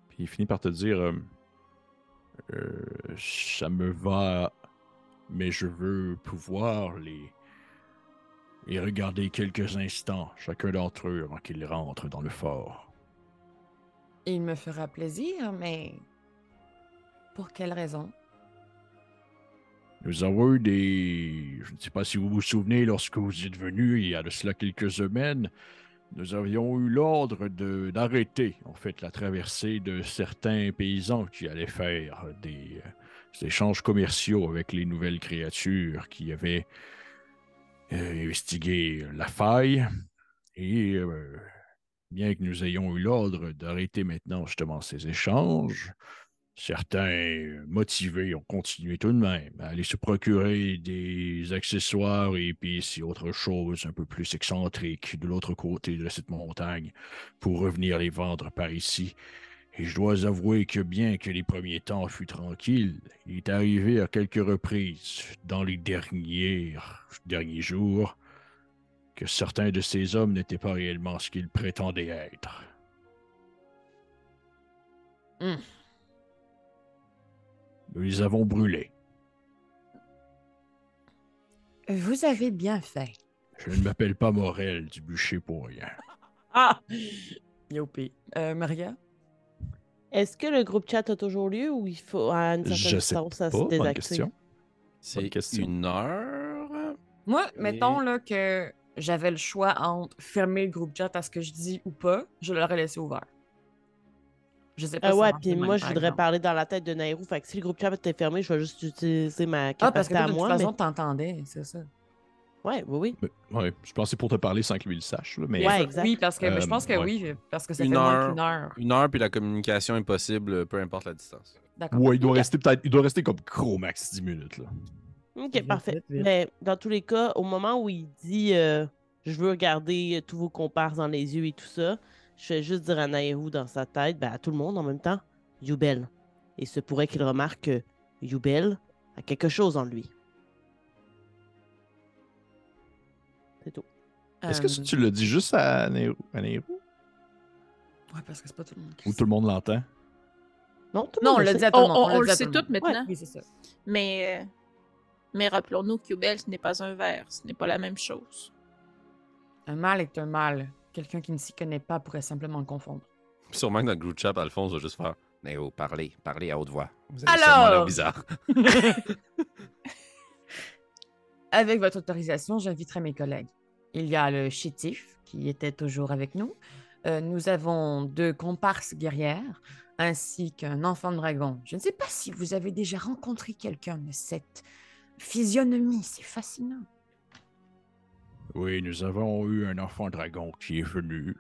puis il finit par te dire euh, Euh, Ça me va, mais je veux pouvoir les, les regarder quelques instants, chacun d'entre eux, avant qu'ils rentrent dans le fort. Il me fera plaisir, mais pour quelle raison? Nous avons eu des. Je ne sais pas si vous vous souvenez, lorsque vous êtes venu il y a de cela quelques semaines, nous avions eu l'ordre d'arrêter, en fait, la traversée de certains paysans qui allaient faire des, euh, échanges commerciaux avec les nouvelles créatures qui avaient euh, investigué la faille. Et euh, bien que nous ayons eu l'ordre d'arrêter maintenant justement ces échanges, Certains motivés ont continué tout de même à aller se procurer des accessoires et épices et autre chose un peu plus excentriques de l'autre côté de cette montagne pour revenir les vendre par ici. Et je dois avouer que bien que les premiers temps fut tranquilles, il est arrivé à quelques reprises dans les derniers, derniers jours que certains de ces hommes n'étaient pas réellement ce qu'ils prétendaient être. Hmm. Nous les avons brûlés. Vous avez bien fait. Je ne m'appelle pas Morel du bûcher pour rien. Ah! Youpi. Euh, Maria? Est-ce que le groupe chat a toujours lieu ou il faut à une certaine Je sais distance ça pas, se désactive? question. C'est question. une heure. Moi, Et- mettons là, que j'avais le choix entre fermer le groupe chat à ce que je dis ou pas, je l'aurais laissé ouvert. Je sais pas Euh, si ça ouais, puis moi, je voudrais parler dans la tête de Nairou. Fait que si le groupe chat était fermé, je vais juste utiliser ma Ah, parce que capacité à de toute moi. façon, mais... t'entendais, c'est ça. Ouais, oui, oui. Mais- ouais, je pensais pour te parler sans que lui le sache. là, mais Ouais, exact. Oui, parce que je Euh, pense que ouais. oui, parce que ça Une fait moins heure. qu'une heure. Une heure, puis la communication est possible, peu importe la distance. D'accord. Ouais, il doit rester peut-être. Il doit rester comme gros max 10 minutes. Là. Ok, Vite, parfait. vite, vite. Mais dans tous les cas, au moment où il dit euh, je veux regarder euh, tous vos comparses dans les yeux et tout ça, je vais juste dire à Nairou dans sa tête, ben, à tout le monde en même temps, Youbel. Et se pourrait qu'il remarque que Youbel a quelque chose en lui. C'est tout. Est-ce que tu le dis juste à Nehru, à Nehru, Ouais, parce que c'est pas tout le monde qui ou tout le monde l'entend? Non, tout le Non, on monde l'a sait. dit à tout On, le monde. on- l'a on dit le sait tout maintenant. Oui, c'est ça. Mais, euh, mais rappelons-nous que Belle, ce n'est pas un verre, ce n'est pas la même chose. Un mal est un mal, quelqu'un qui ne s'y connaît pas pourrait simplement le confondre. Sûrement que dans le group chat, Alphonse va juste faire Néo, parlez, parlez à haute voix. Vous avez Alors! l'air bizarre. Avec votre autorisation, j'inviterai mes collègues. Il y a le chétif qui était toujours avec nous. Euh, nous avons deux comparses guerrières ainsi qu'un enfant dragon. Je ne sais pas si vous avez déjà rencontré quelqu'un, mais cette physionomie, c'est fascinant. Oui, nous avons eu un enfant dragon qui est venu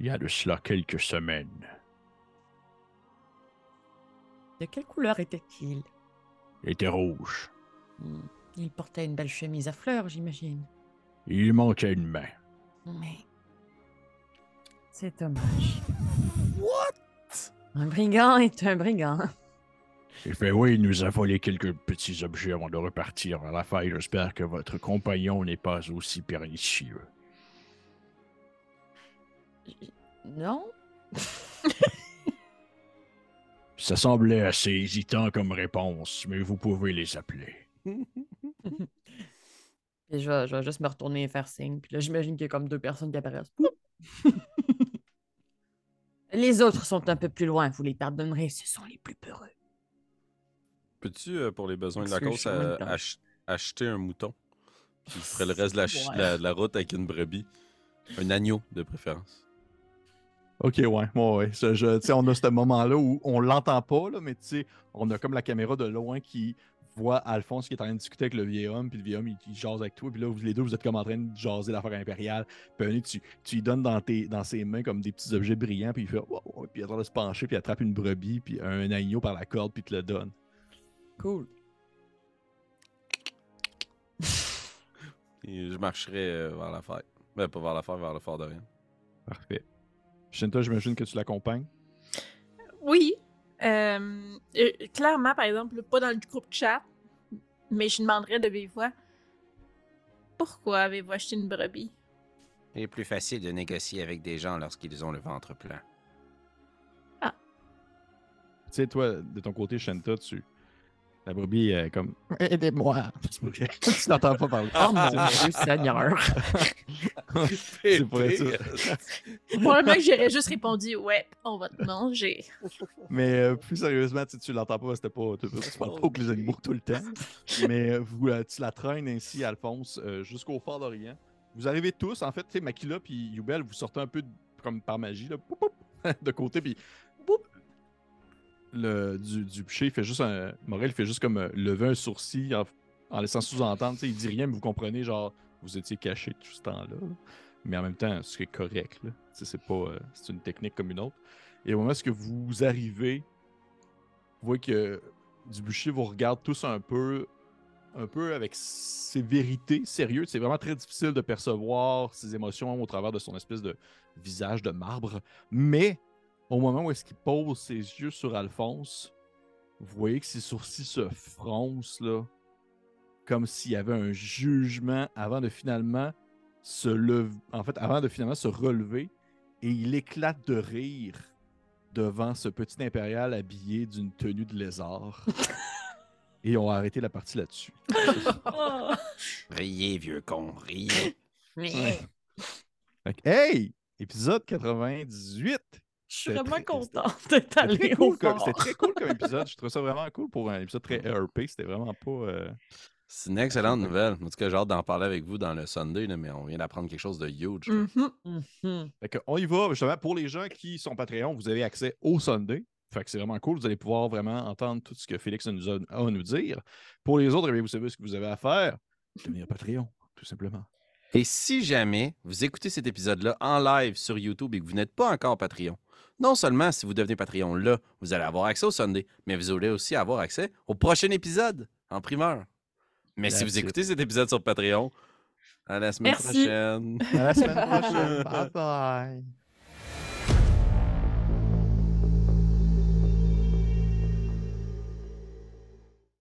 il y a de cela quelques semaines. De quelle couleur était-il? Il était rouge. Hmm, Il portait une belle chemise à fleurs, j'imagine. Il manquait une main. Mais. C'est dommage. What? Un brigand est un brigand. Il fait oui, il nous a volé quelques petits objets avant de repartir vers la faille. J'espère que votre compagnon n'est pas aussi pernicieux. Non? Ça semblait assez hésitant comme réponse, mais vous pouvez les appeler. Et je vais, je vais juste me retourner et faire signe. Puis là, j'imagine qu'il y a comme deux personnes qui apparaissent. les autres sont un peu plus loin, vous les pardonnerez, ce sont les plus peureux. Peux-tu, euh, pour les besoins de la cause, en euh, ach- acheter un mouton Puis ferait le reste de la, ch- Ouais. la- de la route avec une brebis? Un agneau, de préférence. Ok, ouais, ouais, ouais. Ça, je- tu sais, on a ce moment-là où on l'entend pas, là, mais tu sais, on a comme la caméra de loin qui voit Alphonse qui est en train de discuter avec le vieil homme, puis le vieil homme, il, il jase avec toi, puis là, vous les deux, vous êtes comme en train de jaser l'affaire impériale. Puis un moment donné, tu, tu lui donnes dans, tes, dans ses mains comme des petits objets brillants, puis il fait, wow, puis il est en train de se pencher, puis il attrape une brebis, puis un agneau par la corde, puis il te le donne. Cool. Et je marcherai euh, vers la fête. Ben, pas vers la fête, vers le fort de rien. Parfait. Shinta, j'imagine que tu l'accompagnes. Oui. Euh, euh, clairement, par exemple, pas dans le groupe chat, mais je demanderais de vive voix pourquoi avez-vous acheté une brebis? Il est plus facile de négocier avec des gens lorsqu'ils ont le ventre plein. Tu sais, toi, de ton côté, Shanta, tu. La brebis est comme. Aidez-moi! tu l'entends pas parler. Oh mon Dieu, Seigneur. C'est pour être sûr. Probablement que j'aurais juste répondu ouais, on va te manger. Mais euh, plus sérieusement, tu, sais, tu l'entends pas, c'était pas. Tu, tu parles pas avec les animaux tout le temps. Mais euh, vous, euh, tu la traînes ainsi, Alphonse, euh, jusqu'au fort d'Orient. Vous arrivez tous, en fait, tu sais, Makila puis Yubel, vous sortez un peu de- comme par magie, là, de côté, puis. Le du, du bûcher, fait juste un. Morel fait juste comme euh, lever un sourcil en, laissant sous-entendre. Il dit rien, mais vous comprenez, genre, vous étiez caché tout ce temps-là. là. Mais en même temps, c'est correct. C'est pas. euh, c'est une technique comme une autre. Et au moment où vous arrivez, vous voyez que Dubuchet vous regarde tous un peu, un peu avec sévérité, sérieux. C'est vraiment très difficile de percevoir ses émotions au travers de son espèce de visage de marbre. Mais au moment où est-ce qu'il pose ses yeux sur Alphonse, vous voyez que ses sourcils se froncent là, comme s'il y avait un jugement avant de finalement se lever, en fait, avant de finalement se relever, et il éclate de rire devant ce petit impérial habillé d'une tenue de lézard. et on a arrêté la partie là-dessus. Riez, vieux con, riez. Fait que, hey! Épisode 98! Je suis vraiment contente d'être allée au cool comme, fort. c'était très cool comme épisode. Je trouve ça vraiment cool pour un épisode très ERP. C'était vraiment pas. euh, C'est une excellente nouvelle. En tout cas, j'ai hâte d'en parler avec vous dans le Sunday, là, mais on vient d'apprendre quelque chose de huge. là. Mhm. Mhm. Fait que on y va. Justement, pour les gens qui sont Patreon, vous avez accès au Sunday. Fait que c'est vraiment cool. Vous allez pouvoir vraiment entendre tout ce que Félix a nous a, a à nous dire. Pour les autres, eh bien, vous savez ce que vous avez à faire. Devenir Patreon, tout simplement. Et si jamais vous écoutez cet épisode-là en live sur YouTube et que vous n'êtes pas encore Patreon, non seulement si vous devenez Patreon là, vous allez avoir accès au Sunday, mais vous allez aussi avoir accès au prochain épisode en primeur. Mais si vous it. écoutez cet épisode sur Patreon, à la semaine Merci. prochaine. À la semaine prochaine. bye bye.